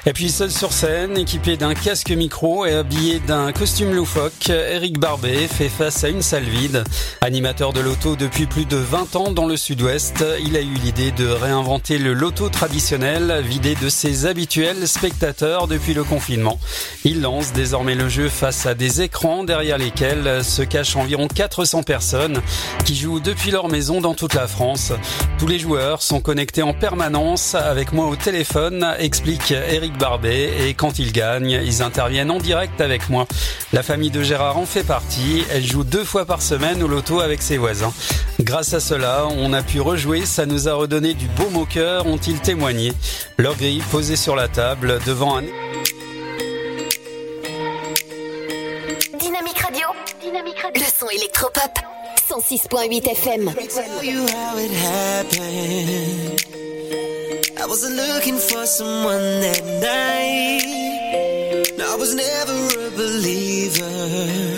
Et puis seul sur scène, équipé d'un casque micro et habillé d'un costume loufoque, Eric Barbet fait face à une salle vide. Animateur de loto depuis plus de 20 ans dans le sud-ouest, il a eu l'idée de réinventer le loto traditionnel, vidé de ses habituels spectateurs depuis le confinement. Il lance désormais le jeu face à des écrans derrière lesquels se cachent environ 400 personnes qui jouent depuis leur maison dans toute la France. Tous les joueurs sont connectés en permanence avec moi au téléphone, explique Eric Barbet, et quand ils gagnent, ils interviennent en direct avec moi. La famille de Gérard en fait partie, elle joue deux fois par semaine au loto avec ses voisins. Grâce à cela, on a pu rejouer, ça nous a redonné du beau au cœur, ont-ils témoigné. Leur grille posée sur la table devant un... Dynamique Radio. Dynamique Radio. Le son électropop. 106.8 FM. Wasn't looking for someone that night. I was never a believer.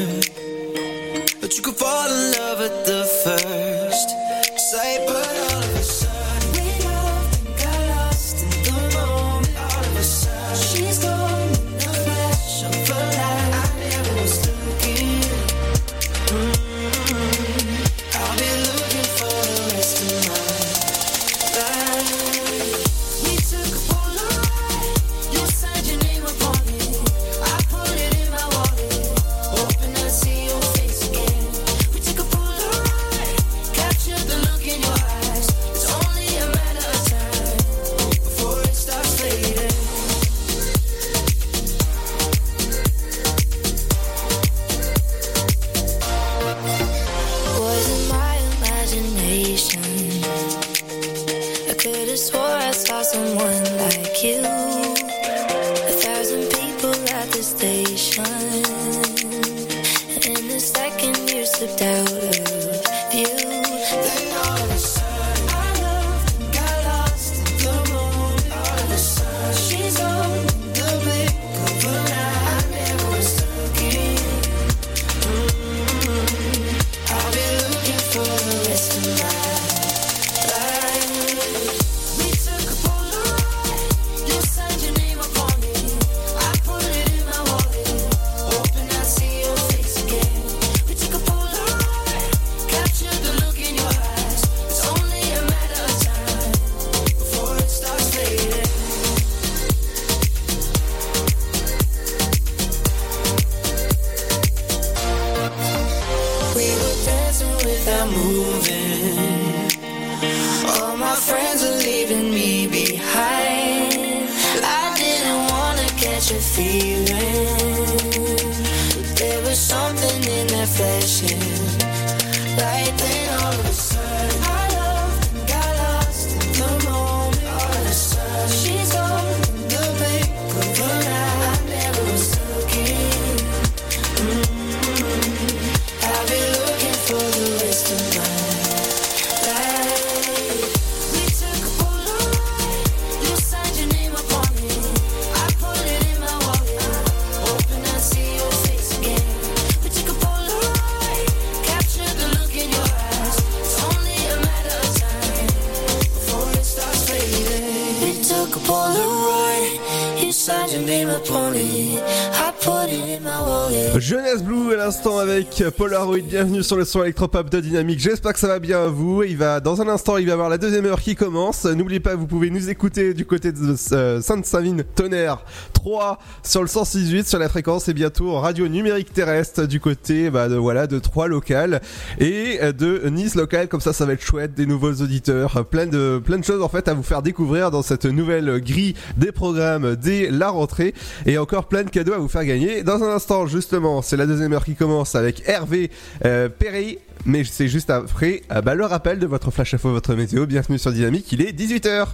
Avec Polaroid, bienvenue sur le son électropop de Dynamique. J'espère que ça va bien à vous. Il va dans un instant, il va y avoir la deuxième heure qui commence. N'oubliez pas, vous pouvez nous écouter du côté de euh, Sainte-Savine, Tonnerre 3 sur le 168 sur la fréquence et bientôt en radio numérique terrestre du côté bah, de voilà de 3 locales et euh, de Nice local. Comme ça, ça va être chouette, des nouveaux auditeurs, plein de plein de choses en fait à vous faire découvrir dans cette nouvelle grille des programmes dès la rentrée et encore plein de cadeaux à vous faire gagner. Dans un instant, justement, c'est la deuxième heure qui commence avec Hervé euh, Perry. Mais c'est juste après euh, bah, le rappel de votre flash info, votre météo. Bienvenue sur Dynamique, il est 18h.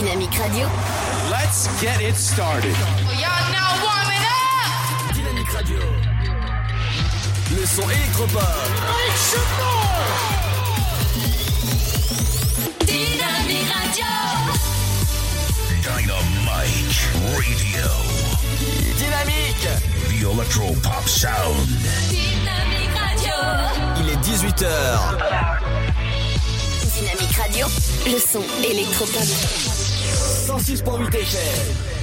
Dynamique Radio. Let's get it started. Y'all now warming up. Dynamique Radio. Le son électropop. Dynamique Radio. Dynamite Radio. Dynamique. The Electro Pop Sound. Dynamique Radio. Il est 18h. Dynamique Radio. Le son électropop. 106.8 FM.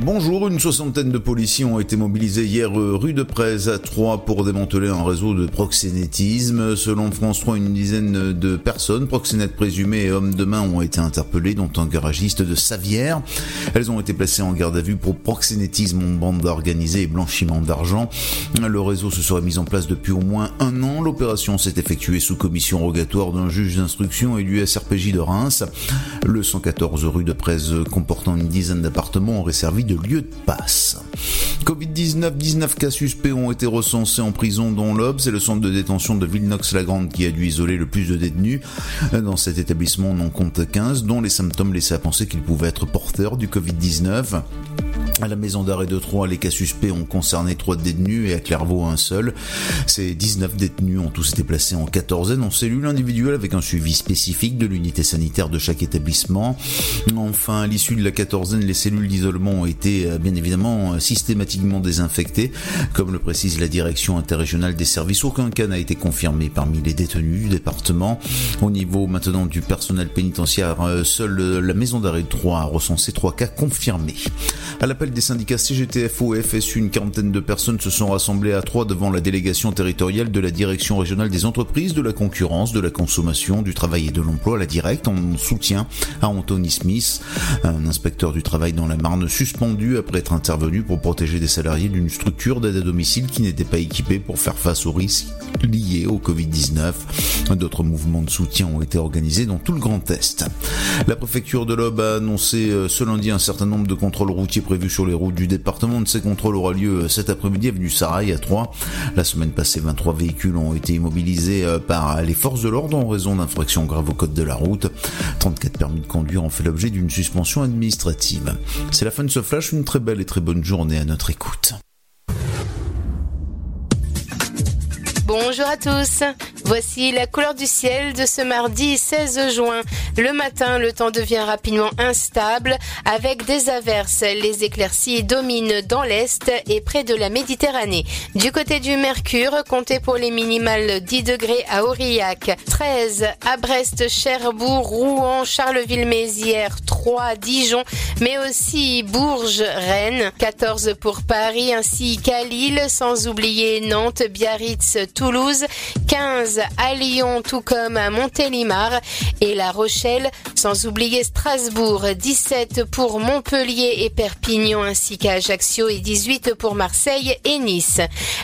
Bonjour, une soixantaine de policiers ont été mobilisés hier euh, rue de Prez à Troyes pour démanteler un réseau de proxénétisme. Selon France 3, une dizaine de personnes, proxénètes présumés et hommes de main, ont été interpellés, dont un garagiste de Savière. Elles ont été placées en garde à vue pour proxénétisme en bande organisée et blanchiment d'argent. Le réseau se serait mis en place depuis au moins un an. L'opération s'est effectuée sous commission rogatoire d'un juge d'instruction et du SRPJ de Reims. Le 114 rue de Prez, comportant une dizaine d'appartements, aurait servi de lieu de passe. Covid-19, 19 cas suspects ont été recensés en prison dont l'Obs c'est le centre de détention de Villenox-la-Grande qui a dû isoler le plus de détenus. Dans cet établissement, on en compte 15 dont les symptômes laissaient penser qu'ils pouvaient être porteurs du Covid-19. À la maison d'arrêt de Troyes, les cas suspects ont concerné 3 détenus et à Clairvaux un seul. Ces 19 détenus ont tous été placés en quatorzaine en cellule individuelle avec un suivi spécifique de l'unité sanitaire de chaque établissement. Enfin, à l'issue de la quatorzaine, les cellules d'isolement ont été euh, bien évidemment euh, systématiquement désinfectées. Comme le précise la direction interrégionale des services, aucun cas n'a été confirmé parmi les détenus du département. Au niveau maintenant du personnel pénitentiaire, euh, seule la maison d'arrêt de Troyes a recensé 3 cas confirmés. À l'appel des syndicats CGTFO et FSU, une quarantaine de personnes se sont rassemblées à Troyes devant la délégation territoriale de la direction régionale des entreprises, de la concurrence, de la consommation, du travail et de l'emploi, la directe, en soutien à Anthony Smith, un inspecteur du travail dans la Marne suspendu après être intervenu pour protéger des salariés d'une structure d'aide à domicile qui n'était pas équipée pour faire face aux risques liés au Covid-19. D'autres mouvements de soutien ont été organisés dans tout le Grand Est. La préfecture de l'Aube a annoncé euh, ce lundi un certain nombre de contrôles routiers prévus sur les routes du département. De ces contrôles aura lieu cet après-midi avenue Sarail à 3. La semaine passée, 23 véhicules ont été immobilisés euh, par les forces de l'ordre en raison d'infractions graves au code de la route. 34 permis de conduire ont fait l'objet d'une suspension administrative. C'est la fin de ce flash, une très belle et très bonne journée à notre écoute. Bonjour à tous. Voici la couleur du ciel de ce mardi 16 juin. Le matin, le temps devient rapidement instable avec des averses. Les éclaircies dominent dans l'est et près de la Méditerranée. Du côté du Mercure, comptez pour les minimales 10 degrés à Aurillac, 13 à Brest, Cherbourg, Rouen, Charleville-Mézières, 3 Dijon, mais aussi Bourges, Rennes, 14 pour Paris ainsi qu'à Lille, sans oublier Nantes, Biarritz, Toulouse, 15 à Lyon, tout comme à Montélimar et La Rochelle, sans oublier Strasbourg, 17 pour Montpellier et Perpignan ainsi qu'à Ajaccio et 18 pour Marseille et Nice.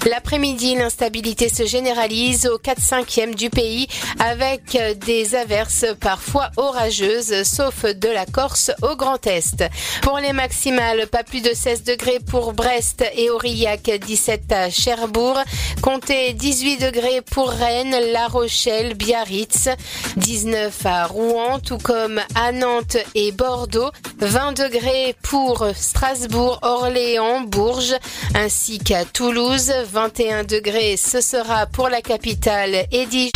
L'après-midi, l'instabilité se généralise au 4-5e du pays avec des averses parfois orageuses, sauf de la Corse au Grand Est. Pour les maximales, pas plus de 16 degrés pour Brest et Aurillac, 17 à Cherbourg, comptez 18 degrés pour Rennes, La Rochelle, Biarritz, 19 à Rouen, tout comme à Nantes et Bordeaux, 20 degrés pour Strasbourg, Orléans, Bourges, ainsi qu'à Toulouse, 21 degrés ce sera pour la capitale et Dijon.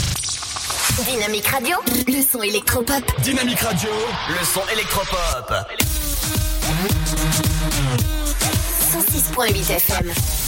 Dynamique Radio, le son électropop. Dynamique Radio, le son électropop. 106.8 FM.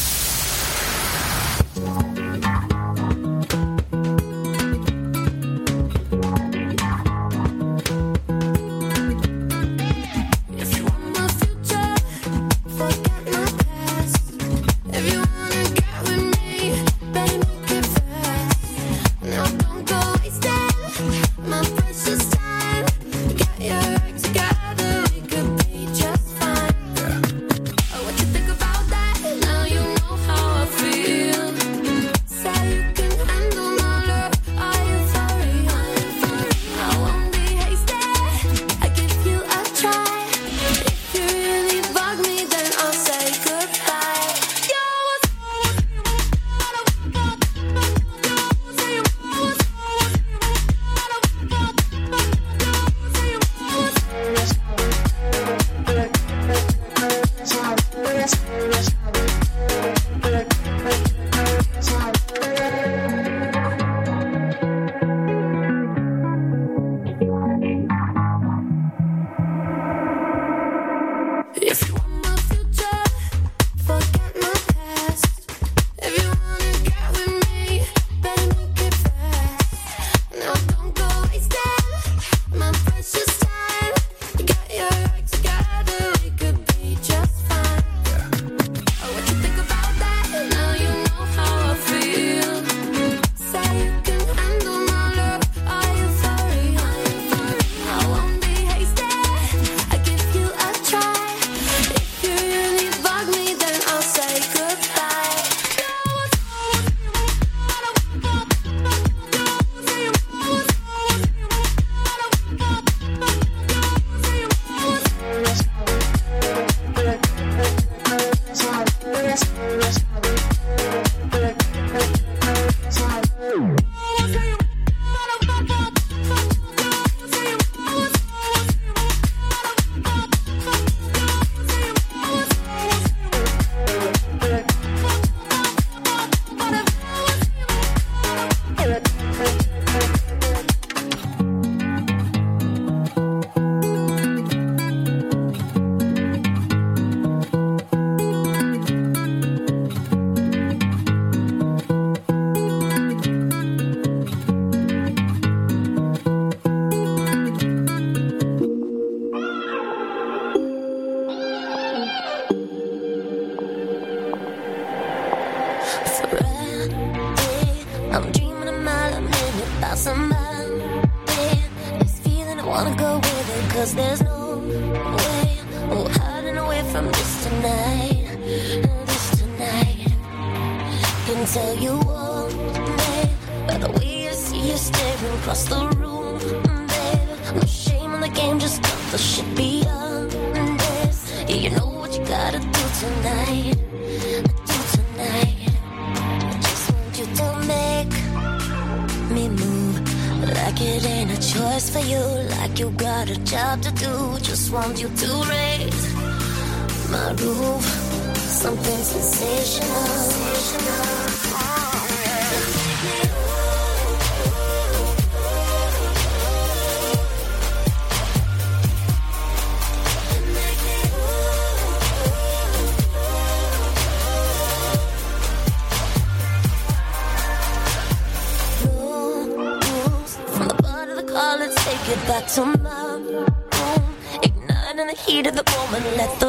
let the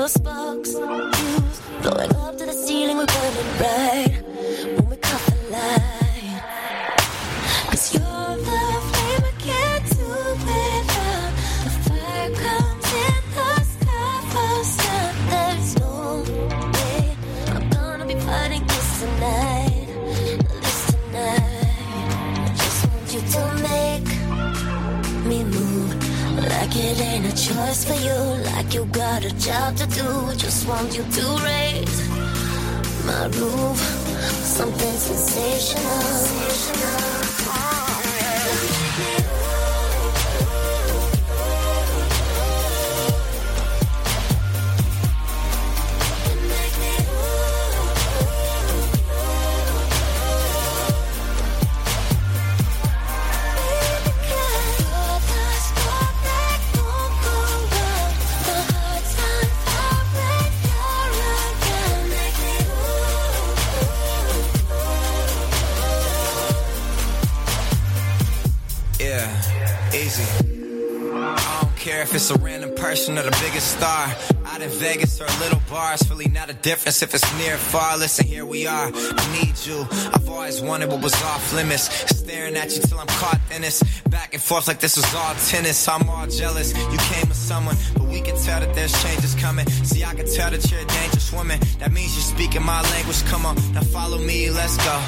difference if it's near or far. Listen, here we are. I need you. I've always wanted what was off limits. Staring at you till I'm caught in this. Back and forth like this was all tennis. I'm all jealous. You came with someone, but we can tell that there's changes coming. See, I can tell that you're a dangerous woman. That means you're speaking my language. Come on, now follow me, let's go.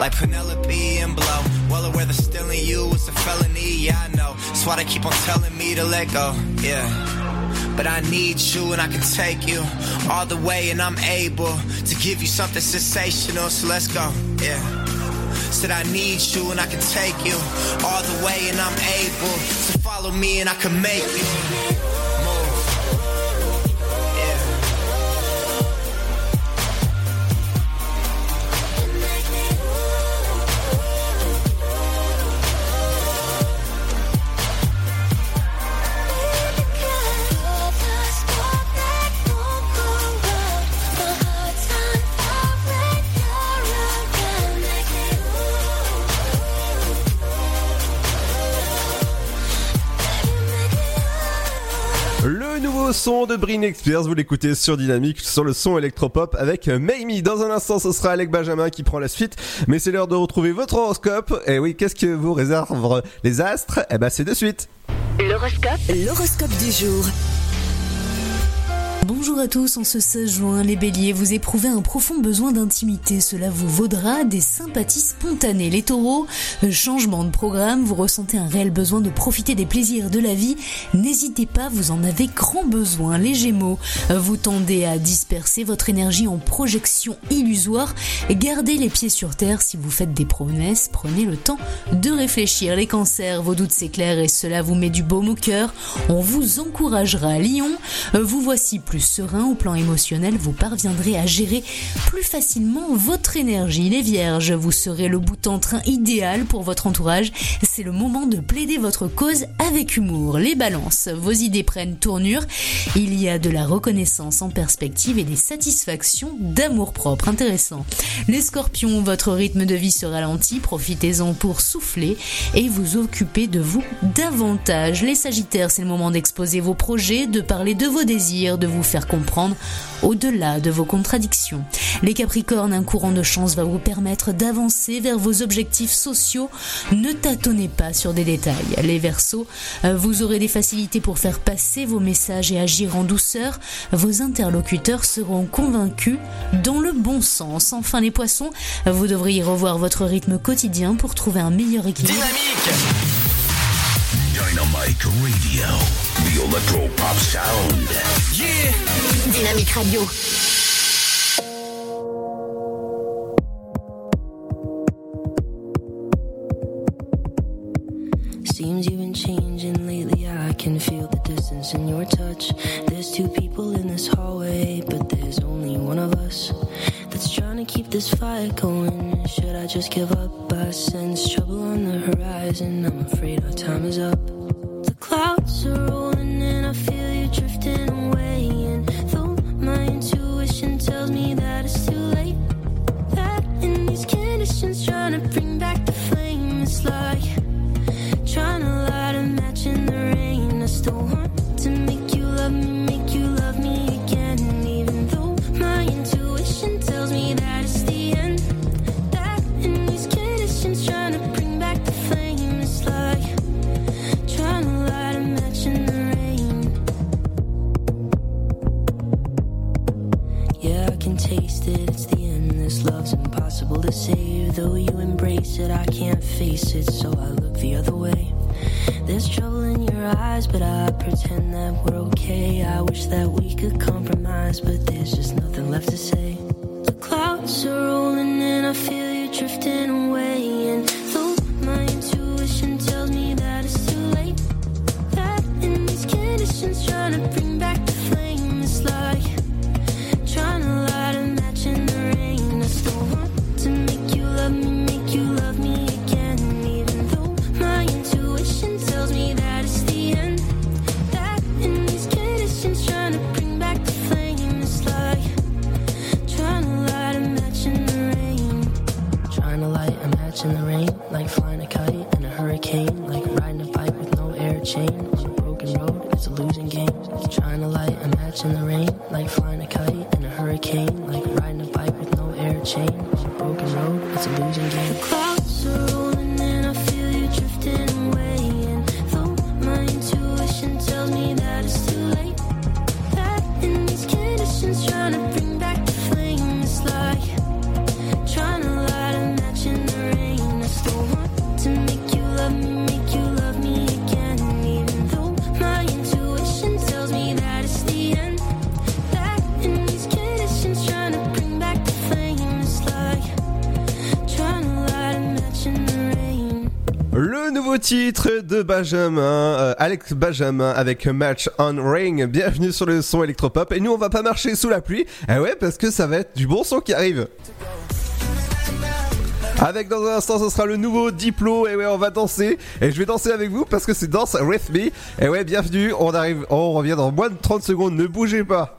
Like Penelope and Blow. Well aware that stealing you is a felony, yeah, I know. That's why they keep on telling me to let go, yeah. But I need you and I can take you all the way and I'm able to give you something sensational, so let's go, yeah. Said I need you and I can take you all the way and I'm able to follow me and I can make you son de Brin Experts, vous l'écoutez sur Dynamique, sur le son électropop avec Mamie. Dans un instant, ce sera Alec Benjamin qui prend la suite, mais c'est l'heure de retrouver votre horoscope. Et oui, qu'est-ce que vous réservent les astres? Eh ben, c'est de suite. L'horoscope. L'horoscope du jour. Bonjour à tous, en ce 16 juin, les béliers, vous éprouvez un profond besoin d'intimité. Cela vous vaudra des sympathies spontanées. Les taureaux, changement de programme, vous ressentez un réel besoin de profiter des plaisirs de la vie. N'hésitez pas, vous en avez grand besoin. Les gémeaux, vous tendez à disperser votre énergie en projection illusoire. Gardez les pieds sur terre si vous faites des promesses. Prenez le temps de réfléchir. Les cancers, vos doutes s'éclairent et cela vous met du baume au cœur. On vous encouragera. Lion, vous voici plus serein au plan émotionnel, vous parviendrez à gérer plus facilement votre énergie. Les vierges, vous serez le bout en train idéal pour votre entourage. C'est le moment de plaider votre cause avec humour. Les balances, vos idées prennent tournure. Il y a de la reconnaissance en perspective et des satisfactions d'amour propre. Intéressant. Les scorpions, votre rythme de vie se ralentit. Profitez-en pour souffler et vous occuper de vous davantage. Les sagittaires, c'est le moment d'exposer vos projets, de parler de vos désirs, de vous faire comprendre au-delà de vos contradictions. Les capricornes, un courant de chance va vous permettre d'avancer vers vos objectifs sociaux. Ne tâtonnez pas sur des détails. Les versos, vous aurez des facilités pour faire passer vos messages et agir en douceur. Vos interlocuteurs seront convaincus dans le bon sens. Enfin, les poissons, vous devriez revoir votre rythme quotidien pour trouver un meilleur équilibre. Dynamite Radio. The Electro Pop Sound. Yeah. Dynamique Radio. You've been changing lately. I can feel the distance in your touch. There's two people in this hallway, but there's only one of us that's trying to keep this fire going. Should I just give up? I sense trouble on the horizon. I'm afraid our time is up. The clouds are rolling and I feel you drifting away. And though my intuition tells me that it's too late, that in these conditions, impossible to save. Though you embrace it, I can't face it, so I look the other way. There's trouble in your eyes, but I pretend that we're okay. I wish that we could compromise, but there's just nothing left to say. The clouds are rolling and I feel you drifting away. And though my intuition tells me that it's too late, that in these conditions, trying to bring in the rain, like flying a kite in a hurricane, titre de Benjamin, euh, Alex Benjamin avec Match on Ring. Bienvenue sur le son électropop. Et nous, on va pas marcher sous la pluie. Eh ouais, parce que ça va être du bon son qui arrive. Avec dans un instant, ce sera le nouveau Diplo. Et ouais, on va danser. Et je vais danser avec vous parce que c'est Dance With Me. Et ouais, bienvenue. On arrive, on revient dans moins de 30 secondes. Ne bougez pas.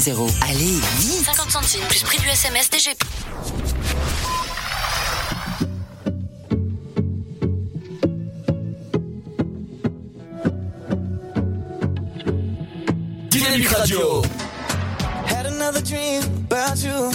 61000. Allez, vite 50 centimes plus prix du SMS DGP. Dynamique Radio. Had another dream about you.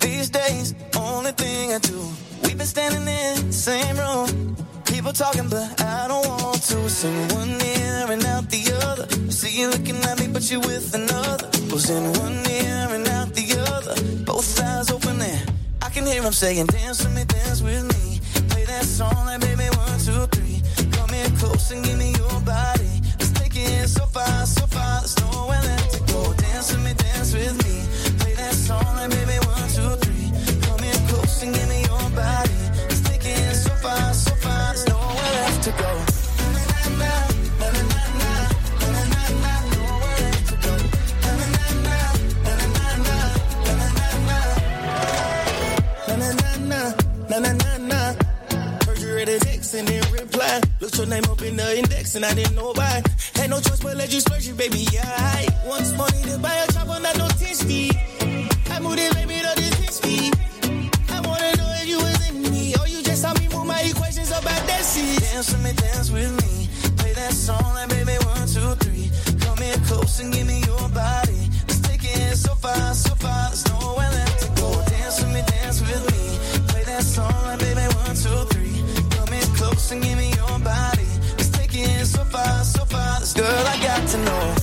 These days, only thing I do. We've been standing in the same room. People talking, but I don't want to. Sing one ear and out the other. See you looking at me, but you with another. Was in one ear and out the other. Both eyes open there. I can hear him saying, Dance with me, dance with me. Play that song like baby one, two, three. Come here close and give me your body. Let's take it so far, so far. There's nowhere left to go. Dance with me, dance with me. Play that song like baby one, two, three. Come here close and give me your body. texting and reply. Looked your name up in the index and I didn't know why. Had no choice but let you splurge it, baby. Yeah, I once money to buy a chopper, not no 10 speed. I moved it, baby, to this 10 speed. I wanna know if you was in me, or you just saw me move my equations about that shit. Dance with me, dance with me. Play that song, like baby, one, two, three. Come here close and give me your body. Let's take it so far, so far. There's nowhere left to go. Dance with me, dance with me. Play that song, like baby, one, two, three. Close and give me your body. Let's take it so far, so far. This girl I got to know.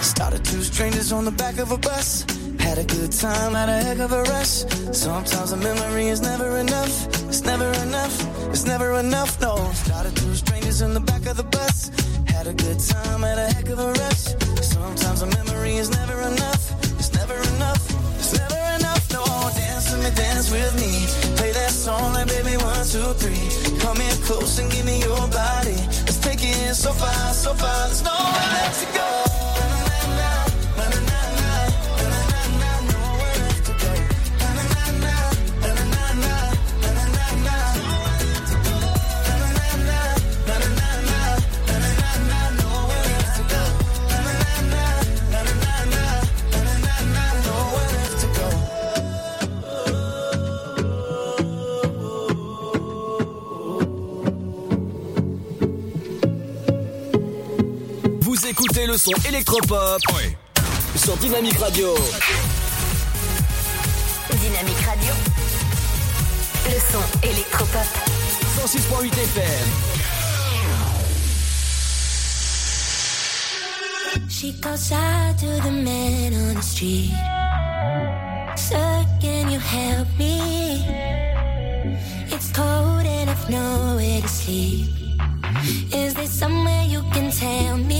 Started two strangers on the back of a bus. Had a good time, had a heck of a rush. Sometimes a memory is never enough. It's never enough. It's never enough. No. Started two strangers in the back of the bus. Had a good time, had a heck of a rush. Sometimes a memory is never enough. It's never enough. It's never enough. No. Dance with me, dance with me. Play that song like baby one, two, three. Come here close and give me your body. Let's take it so far, so far. There's nowhere left to go. Le son électropop sur Dynamique Radio. Dynamique Radio. Le son électropop. 106.8 FM. She calls out to the man on the street. Sir, can you help me? It's cold and I've nowhere to sleep. Is there somewhere you can tell me?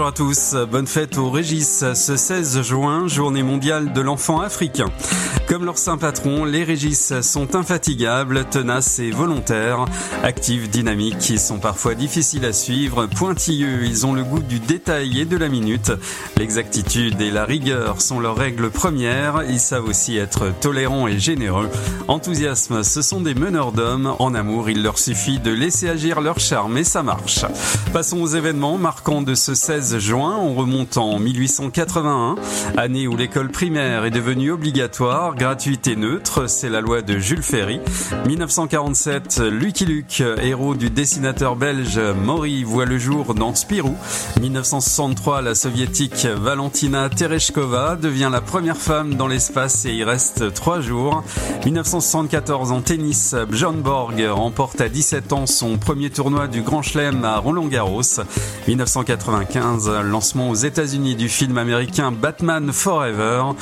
Bonjour à tous, bonne fête au Régis ce 16 juin, journée mondiale de l'enfant africain. Leur saint patron, les Régis sont infatigables, tenaces et volontaires, actifs, dynamiques, ils sont parfois difficiles à suivre, pointilleux, ils ont le goût du détail et de la minute. L'exactitude et la rigueur sont leurs règles premières, ils savent aussi être tolérants et généreux. Enthousiasme, ce sont des meneurs d'hommes, en amour, il leur suffit de laisser agir leur charme et ça marche. Passons aux événements marquants de ce 16 juin. On remonte en 1881, année où l'école primaire est devenue obligatoire, gratuite et neutre. C'est la loi de Jules Ferry. 1947, Lucky Luke, héros du dessinateur belge Maury, voit le jour dans Spirou. 1963, la soviétique Valentina Tereshkova devient la première femme dans l'espace et y reste trois jours. 1974, en tennis, Björn Borg remporte à 17 ans son premier tournoi du Grand Chelem à Roland Garros. Intramuros. 1995, lancement aux États-Unis du film américain Batman Forever.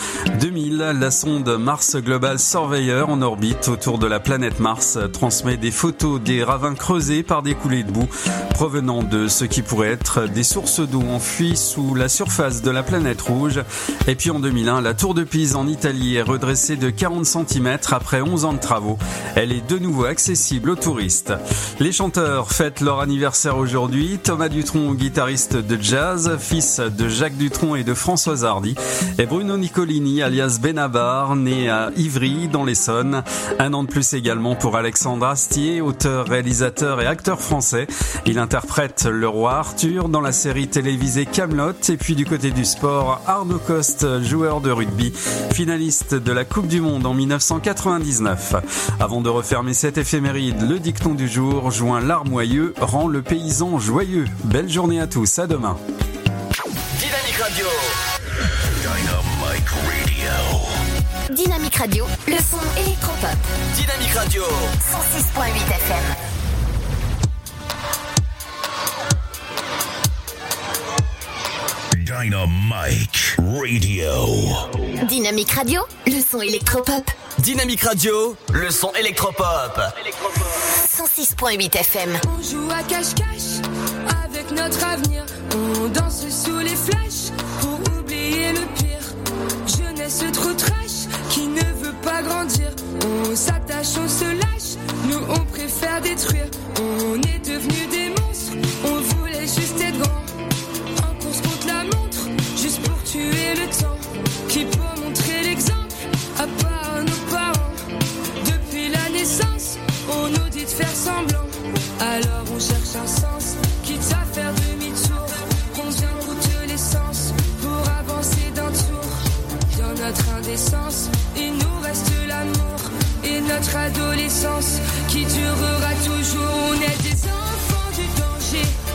2000, la sonde Mars Global Surveyor en orbite autour de la planète Mars transmet des photos des ravins creusés par des coulées de boue provenant de ce qui pourrait être des sources d'eau enfuies sous la surface de la planète rouge. Et puis en 2001, la tour de Pise en Italie est redressée de 40 cm après 11 ans de travaux. Elle est de nouveau accessible aux touristes. Les chanteurs fêtent leur anniversaire aujourd'hui. Thomas Dutronc, guitariste de jazz, fils de Jacques Dutronc et de Françoise Hardy. Et Bruno Nicolini, alias Benabar, né à Ivry, dans l'Essonne. Un an de plus également pour Alexandre Astier, auteur, réalisateur et acteur français. Il interprète le roi Arthur dans la série télévisée Camelot. Et puis du côté du sport, Arnaud Coste, joueur de rugby, finaliste de la Coupe du Monde en 1999. Avant de refermer cette éphéméride, le dicton du jour, joint larmoyeux, rend le paysan joyeux. Belle journée à tous, à demain. Dynamique Radio. Dynamic Radio. Dynamique Radio, le son électropop. Dynamique Radio. 106.8 FM. Dynamic Radio. Dynamique Radio, le son électropop. Dynamique Radio, le son électropop. 106.8 FM. On joue à cache-cache avec notre avenir. On danse sous les flashs pour oublier le pire. Jeunesse trop trash qui ne veut pas grandir. On s'attache, on se lâche. Nous, on préfère détruire. On est devenus des monstres. On voulait juste être grand. En course contre la montre, juste pour tuer le temps. Qui peut montrer l'exemple à part nos parents? Depuis la naissance, on nous dit de faire semblant. Alors on cherche un sens, notre indécence, il nous reste l'amour et notre adolescence qui durera toujours. On est des enfants du danger.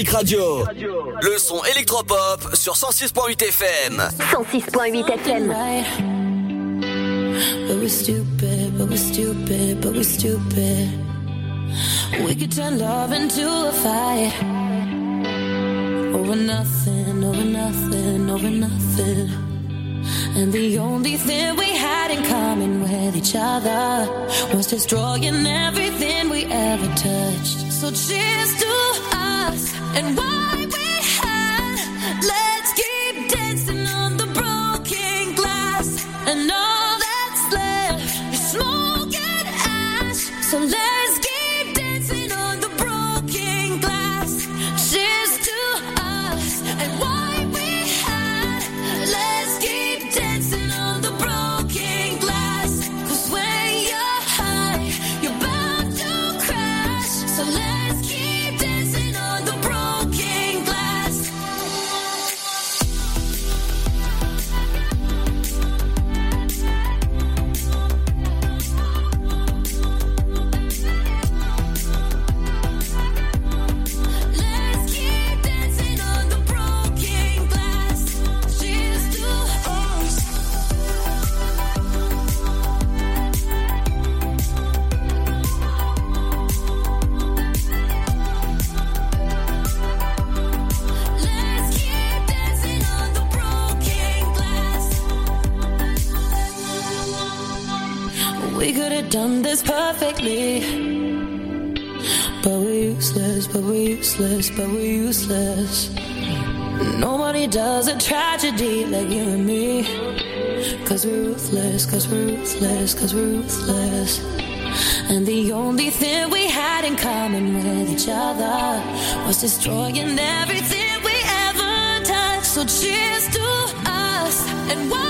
Dynamique Radio. Le son électropop sur 106.8 FM. 106.8 FM. But we're stupid, but we're stupid, but we're stupid. We could turn love into a fight. Over nothing, over nothing, over nothing. And the only thing we had in common with each other was destroying everything we ever touched. So cheers to us and why we had. Let's useless, but we're useless. Nobody does a tragedy like you and me. Cause we're ruthless, cause we're ruthless, cause we're ruthless. And the only thing we had in common with each other was destroying everything we ever touched. So cheers to us and why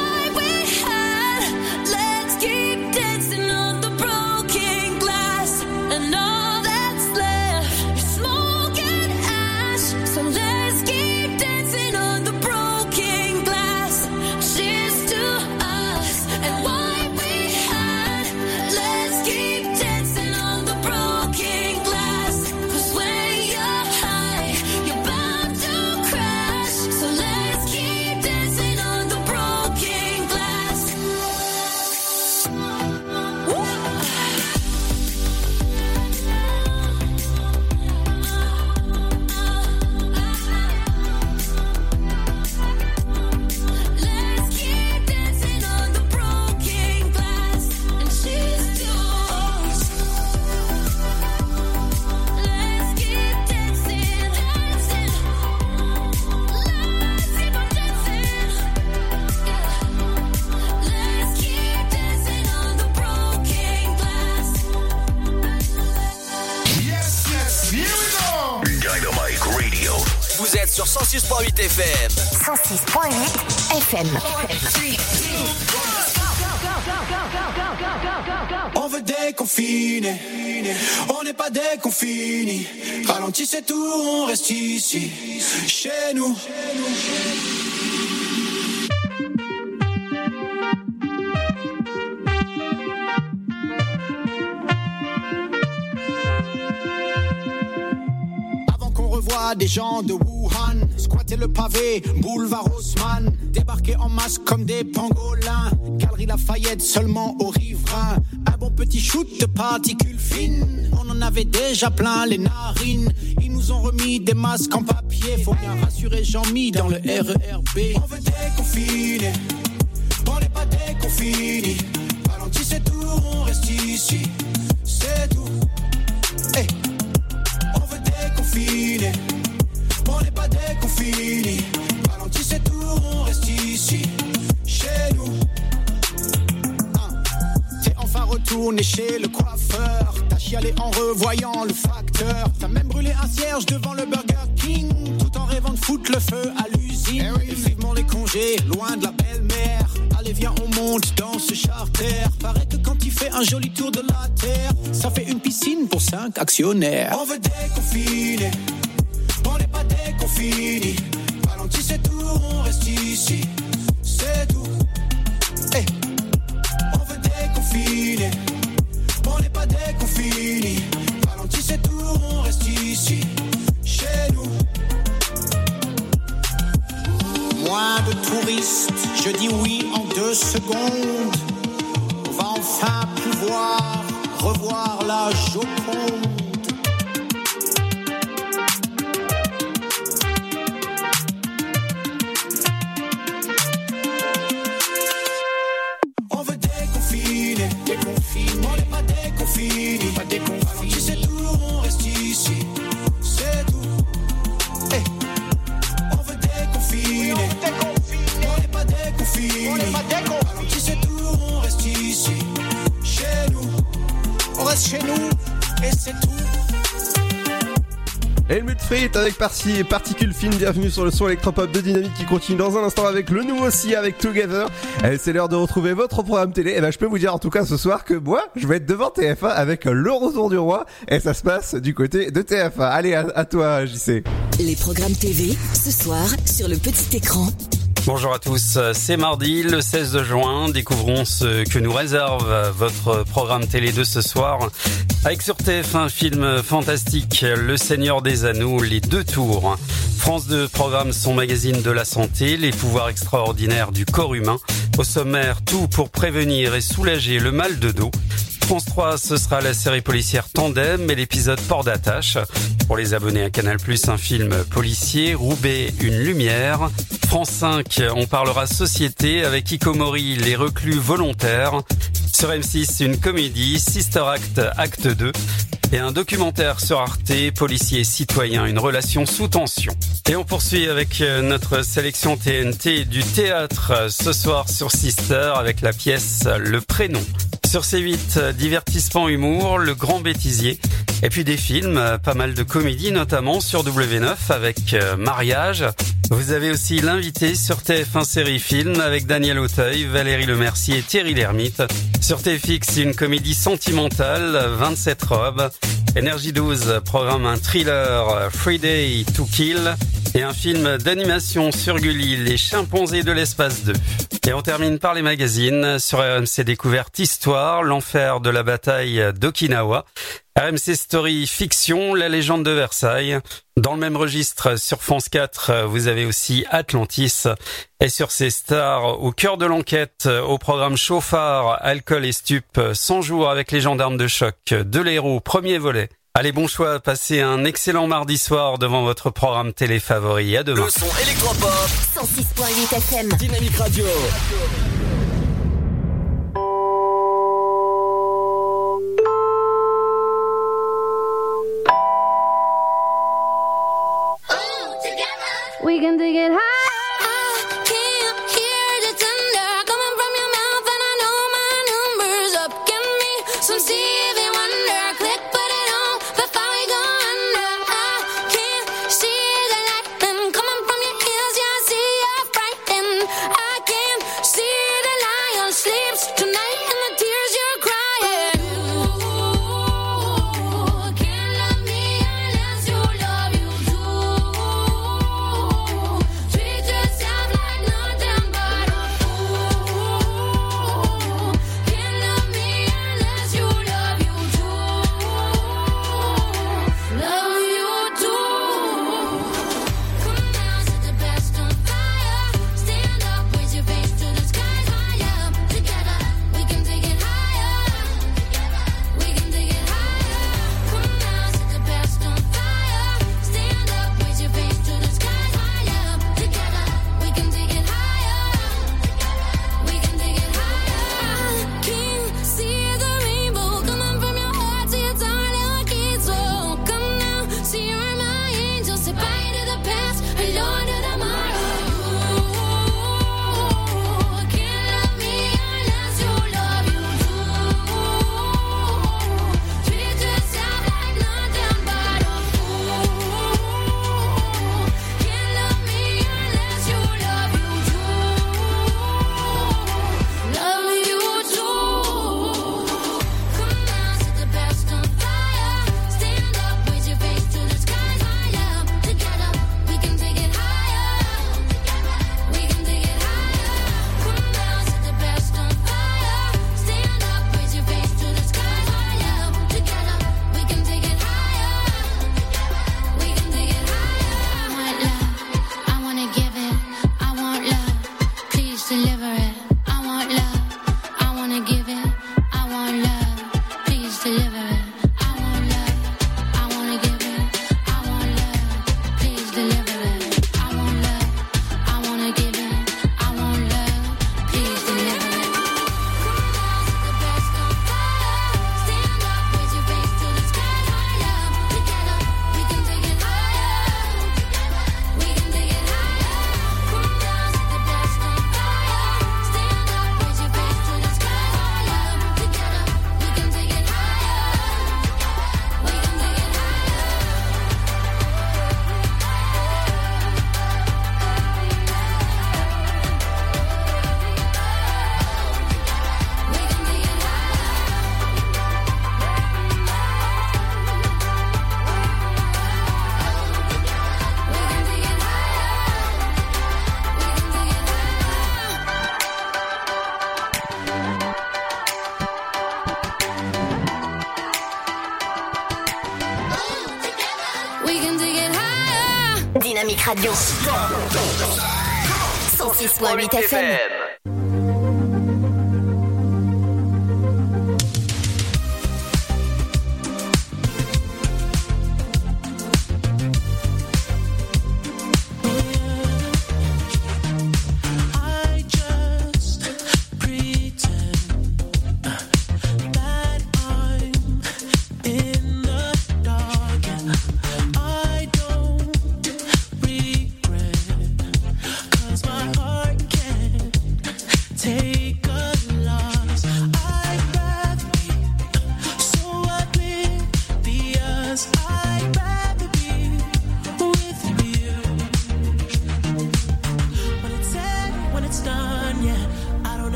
On veut déconfiner, on n'est pas déconfini. Ralentissez tout, on reste ici, chez nous. Avant des gens de Wuhan, squatter le pavé, boulevard Haussmann, débarquer en masse comme des pangolins, galerie Lafayette seulement aux riverains, un bon petit shoot de particules fines, on en avait déjà plein les narines, ils nous ont remis des masques en papier, faut bien rassurer Jean-Mi dans le RERB. On veut déconfiner, on n'est pas déconfini, ralentissez tout, on reste ici, c'est tout. On veut déconfiner, déconfini. Ralentissez tout, on reste ici, chez nous. Hein. T'es enfin retourné chez le coiffeur. T'as chialé en revoyant le facteur. T'as même brûlé un cierge devant le Burger King. Tout en rêvant de foutre le feu à l'usine. Vivement les congés, loin de la belle-mère. Allez, viens, on monte dans ce charter. Paraît que quand il fait un joli tour de la terre, ça fait une piscine pour cinq actionnaires. On veut déconfiner, on n'est pas déconfini. Ralentissez tout, on reste ici, c'est tout. Hey. On veut déconfiner, on n'est pas déconfini. Ralentissez tout, on reste ici, chez nous. Moins de touristes, je dis oui en deux secondes. On va enfin pouvoir revoir la Joconde. Chez nous, et c'est tout. Helmut avec Parti Particules Fine, bienvenue sur le son électropop de Dynamique qui continue dans un instant avec le nouveau SIA avec Together. Et c'est l'heure de retrouver votre programme télé. Et ben je peux vous dire en tout cas ce soir que moi je vais être devant TF1 avec le retour du roi et ça se passe du côté de TF1. Allez à, à toi JC. Les programmes TV, ce soir, sur le petit écran. Bonjour à tous, c'est mardi le 16 juin, découvrons ce que nous réserve votre programme télé de ce soir. Avec sur TF1 un film fantastique, Le Seigneur des Anneaux, les deux tours. France 2 programme son magazine de la santé, les pouvoirs extraordinaires du corps humain. Au sommaire, tout pour prévenir et soulager le mal de dos. France 3, ce sera la série policière Tandem et l'épisode Port d'attache. Pour les abonnés à Canal+, un film policier, Roubaix, une lumière. France 5, on parlera société avec Ikomori, les reclus volontaires. Sur M6, une comédie, Sister Act, acte 2. Et un documentaire sur Arte, policier citoyen, une relation sous tension. Et on poursuit avec euh, notre sélection TNT du théâtre euh, ce soir sur Sister avec la pièce Le Prénom. Sur C8, euh, divertissement humour, Le Grand Bêtisier. Et puis des films, euh, pas mal de comédies notamment sur W9 avec euh, Mariage. Vous avez aussi l'invité sur TF1 série film avec Daniel Auteuil, Valérie Lemercier et Thierry Lhermitte. Sur TFX, une comédie sentimentale, 27 robes. Énergie 12 programme un thriller, Free Day to Kill. Et un film d'animation sur Gulli, Les chimpanzés de l'espace 2. Et on termine par les magazines. Sur RMC Découverte Histoire, l'enfer de la bataille d'Okinawa. RMC Story Fiction, la légende de Versailles. Dans le même registre, sur France 4, vous avez aussi Atlantis. Et sur ces stars, au cœur de l'enquête, au programme Chauffard, Alcool et Stup, 100 jours avec les gendarmes de choc, de l'héros, premier volet. Allez, bon choix, passez un excellent mardi soir devant votre programme télé favori. À demain. Le son électropop. 106.8 FM. Dynamique Radio. We can take it high. radio. 106.8 FM.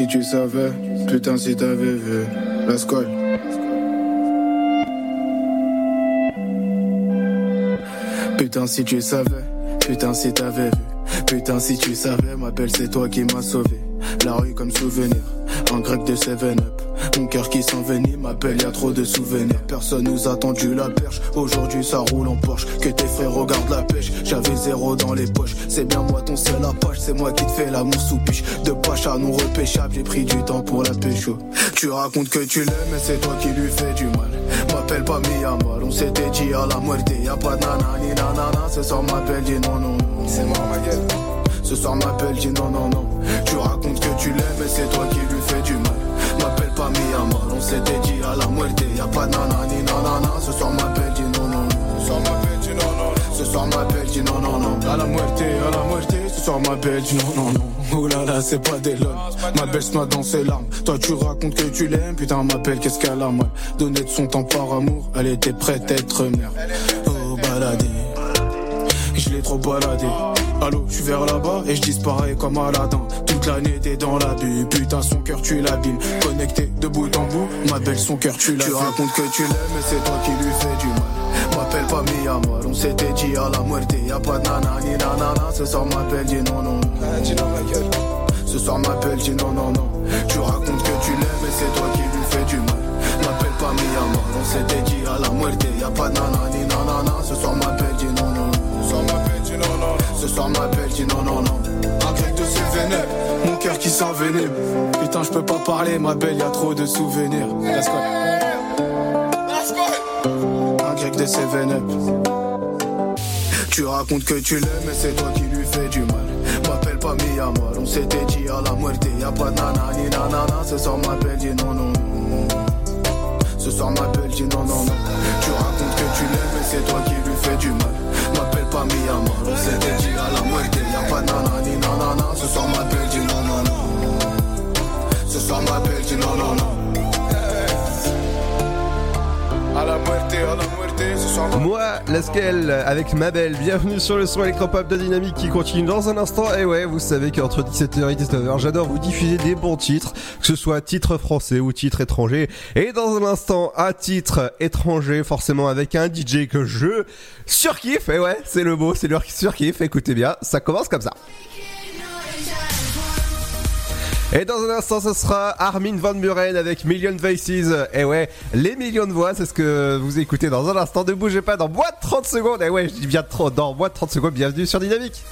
si tu savais, putain si t'avais vu, la scole. Putain si tu savais, putain si t'avais vu, putain si tu savais, ma belle c'est toi qui m'as sauvé. La rue comme souvenir, en grec de 7 mon cœur qui s'envenime m'appelle, y trop de souvenirs. Personne nous a tendu la perche. Aujourd'hui ça roule en Porsche. Que tes frères regardent la pêche. J'avais zéro dans les poches. C'est bien moi ton seul apache. C'est moi qui te fais l'amour sous piche. De pacha non repêchable. J'ai pris du temps pour la pécho. Tu racontes que tu l'aimes, mais c'est toi qui lui fais du mal. M'appelle pas Miyamal. On s'était dit à la muerte. Y'a pas de nanani nanana. Ce soir m'appelle, dit non non. non. C'est moi ma gueule. Ce soir m'appelle, dit non non non. Tu racontes que tu l'aimes, mais c'est toi qui lui fais du mal amor. On s'était dit à la muerte, y a pas de nanani nanana. Ce soir m'appelle, dis non, non. Ce soir m'appelle, dis non, non, non. Ce soir m'appelle, dis non, non, non. À la muerte, à la muerte. Ce soir m'appelle, dis non, non, non. Oh c'est pas des lols. Ma belle se dans ses larmes. Toi, tu racontes que tu l'aimes. Putain, m'appelle, qu'est-ce qu'elle a mal. Donner de son temps par amour. Elle était prête à être mère. Oh, baladé. Je l'ai trop baladé. Allô, je suis vers là-bas et je disparais comme Aladdin. Toute l'année t'es dans la bulle, putain son cœur tu l'abîmes. Connecté de bout en bout, ma belle son cœur tu l'as. Tu racontes que tu l'aimes mais c'est toi qui lui fais du mal. M'appelle pas mi amor, on s'était dit à la muerte. Y'a pas de nanani nanana, ce soir m'appelle dis non non. Dis non ma gueule. Ce soir m'appelle dis non non non. Tu racontes que tu l'aimes mais c'est toi qui lui fais du mal. M'appelle pas mi amor, on s'était dit à la muerte. Y'a pas de nanani nanana, ce soir m'appelle dis non Ce soir m'appelle dis non non non. Un grec de ses vénères, mon cœur qui s'envenime. Putain, je peux pas parler, ma belle, y a trop de souvenirs. Let's go. Un grec de ses vénères. Tu racontes que tu l'aimes, mais c'est toi qui lui fais du mal. M'appelle pas mi amor, on s'était dit à la muerte. Y'a pas de nanani nanana, ce soir m'appelle dis non non non. Ce soir m'appelle dis non non non. Tu racontes que tu l'aimes, mais c'est toi qui lui fais du mal. Pas mi amor, on s'était dit à la muerte. Y'a pas de nanani nanana, ce soir m'appelle dis non non non. Ce soir m'appelle dis non non non. Moi, Laskel, avec ma belle, bienvenue sur le son électropop de Dynamique qui continue dans un instant. Et ouais, vous savez qu'entre 17h et 19h, j'adore vous diffuser des bons titres, que ce soit titre français ou titre étranger. Et dans un instant, un titre étranger, forcément avec un DJ que je surkiffe. Et ouais, c'est le mot, c'est le surkiffe. Écoutez bien, ça commence comme ça. Et dans un instant, ce sera Armin Van Buren avec Million Voices. Et ouais, les millions de voix, c'est ce que vous écoutez dans un instant. Ne bougez pas dans moins de 30 secondes. Et ouais, je dis bien trop, dans moins de 30 secondes. Bienvenue sur Dynamique.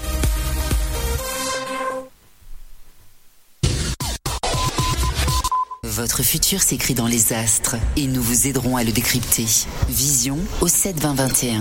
Votre futur s'écrit dans les astres et nous vous aiderons à le décrypter. Vision au 72021.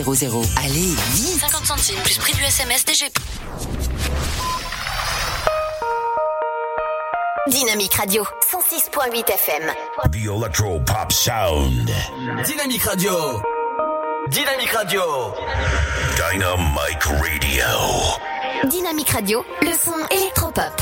61000. Allez, vite 50 centimes plus prix du SMS DGP. Dynamique Radio, 106.8 FM. The Electro Pop Sound. Dynamique Radio. Dynamique Radio. Dynamic Radio. Dynamique Radio, le son électropop.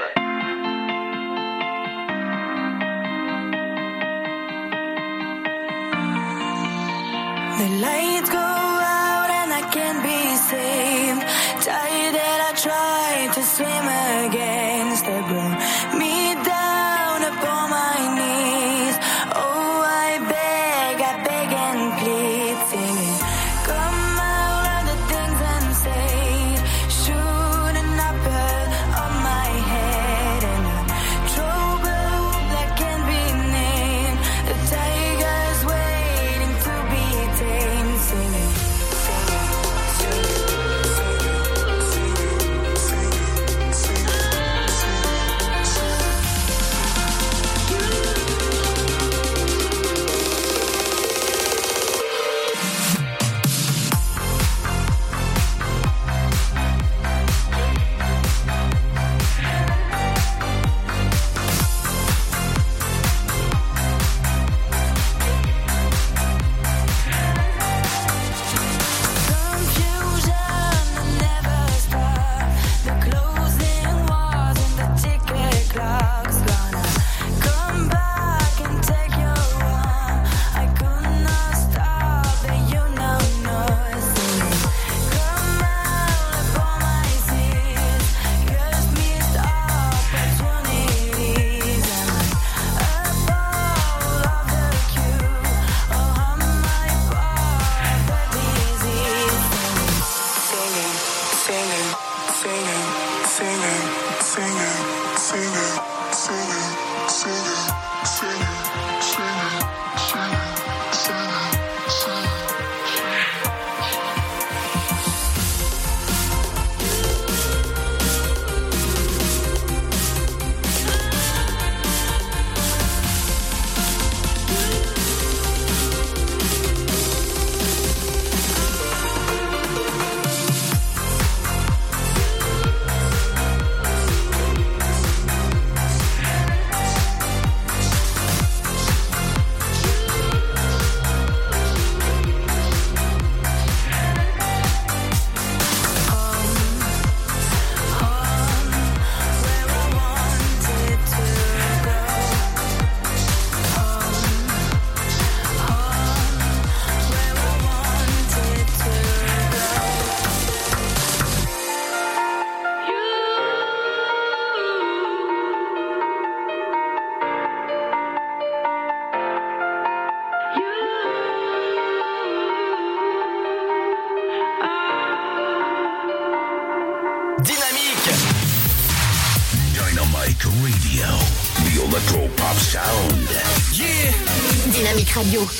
Radio.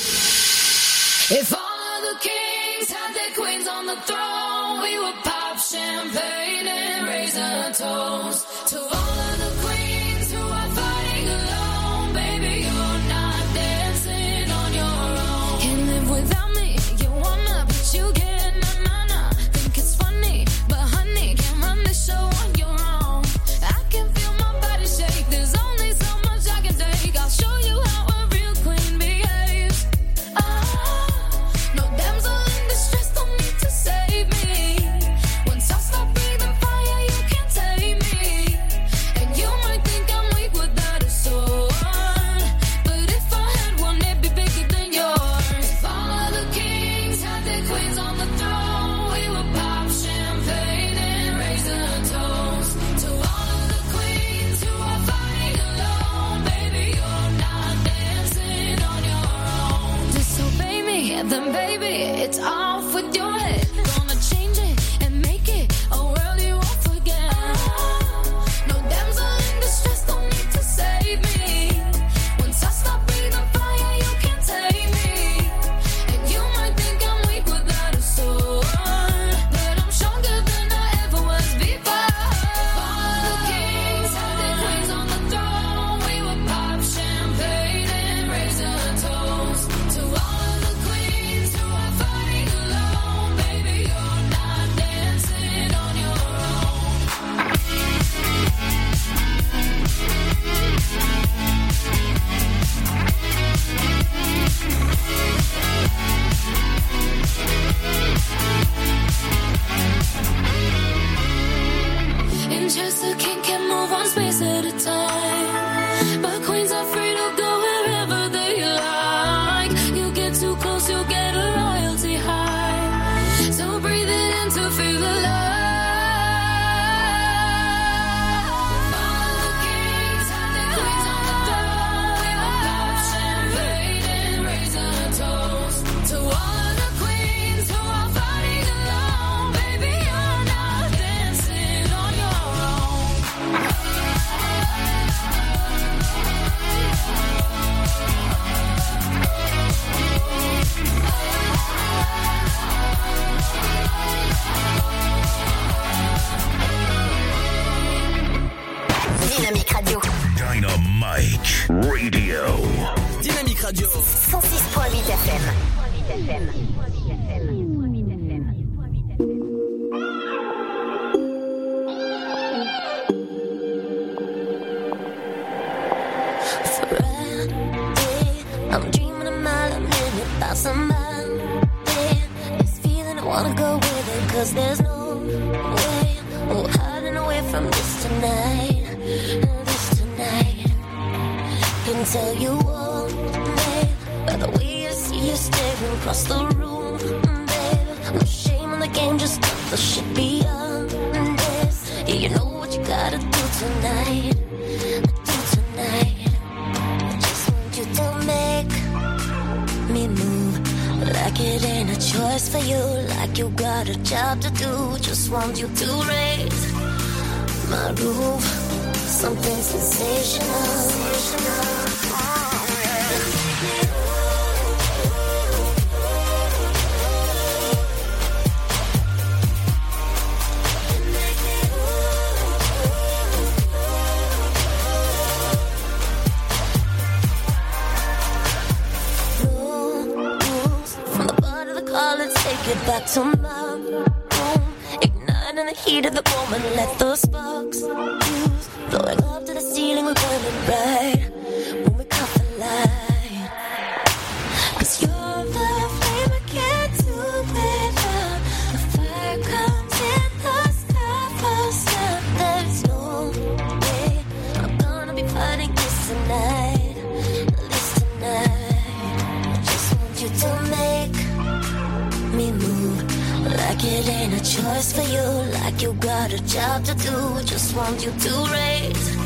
It ain't a choice for you, like you got a job to do. Just want you to raise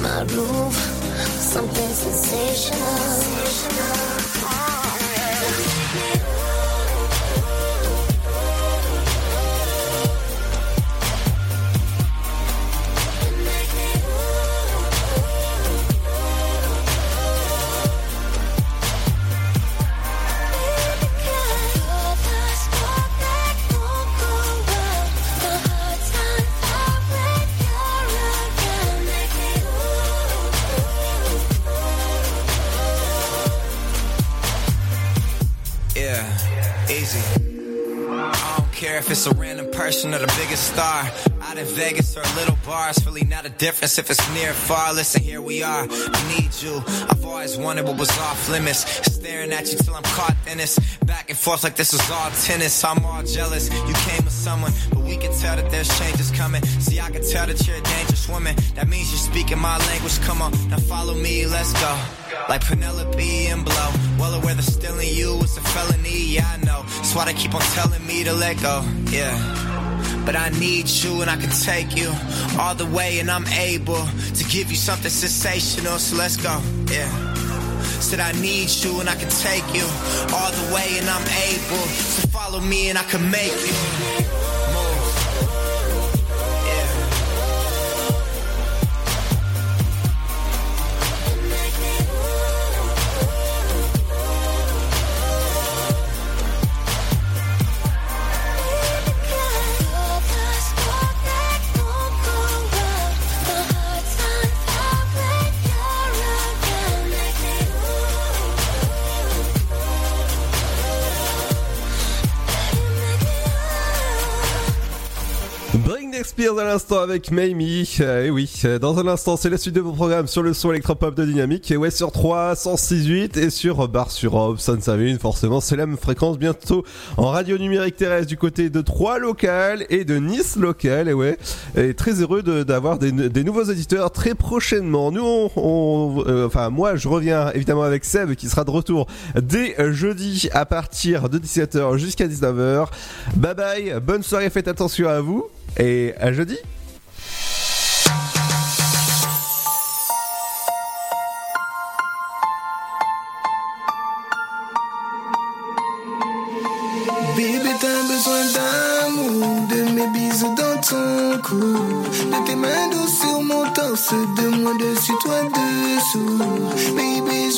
my roof, something sensational. Yeah, difference if it's near or far. Listen, here we are. I need you. I've always wanted what was off limits. Staring at you till I'm caught in this. Back and forth like this was all tennis. I'm all jealous. You came with someone, but we can tell that there's changes coming. See, I can tell that you're a dangerous woman. That means you're speaking my language. Come on, now follow me, let's go. Like Penelope and Blow. Well aware that stealing you is a felony, yeah, I know. That's why they keep on telling me to let go, yeah. But I need you and I can take you all the way and I'm able to give you something sensational, so let's go, yeah. Said I need you and I can take you all the way and I'm able to follow me and I can make you Spears à l'instant avec Mamie. Euh, et oui, euh, dans un instant, c'est la suite de vos programmes sur le son électropop de Dynamique. Et ouais, sur 3, 106.8 et sur Bar sur Rob, Sun Savine. Forcément, c'est la même fréquence bientôt en radio numérique terrestre du côté de Troyes local et de Nice local. Et ouais, et très heureux de- d'avoir des, des nouveaux éditeurs très prochainement. Nous, on, euh, enfin, moi, je reviens évidemment avec Seb qui sera de retour dès jeudi à partir de 17h jusqu'à 19h. Bye bye, bonne soirée, faites attention à vous et à jeudi. Bébé, t'as besoin d'amour, de mes bisous dans ton cou, de tes mains douces sur mon torse, de moi dessus, toi dessous. Baby,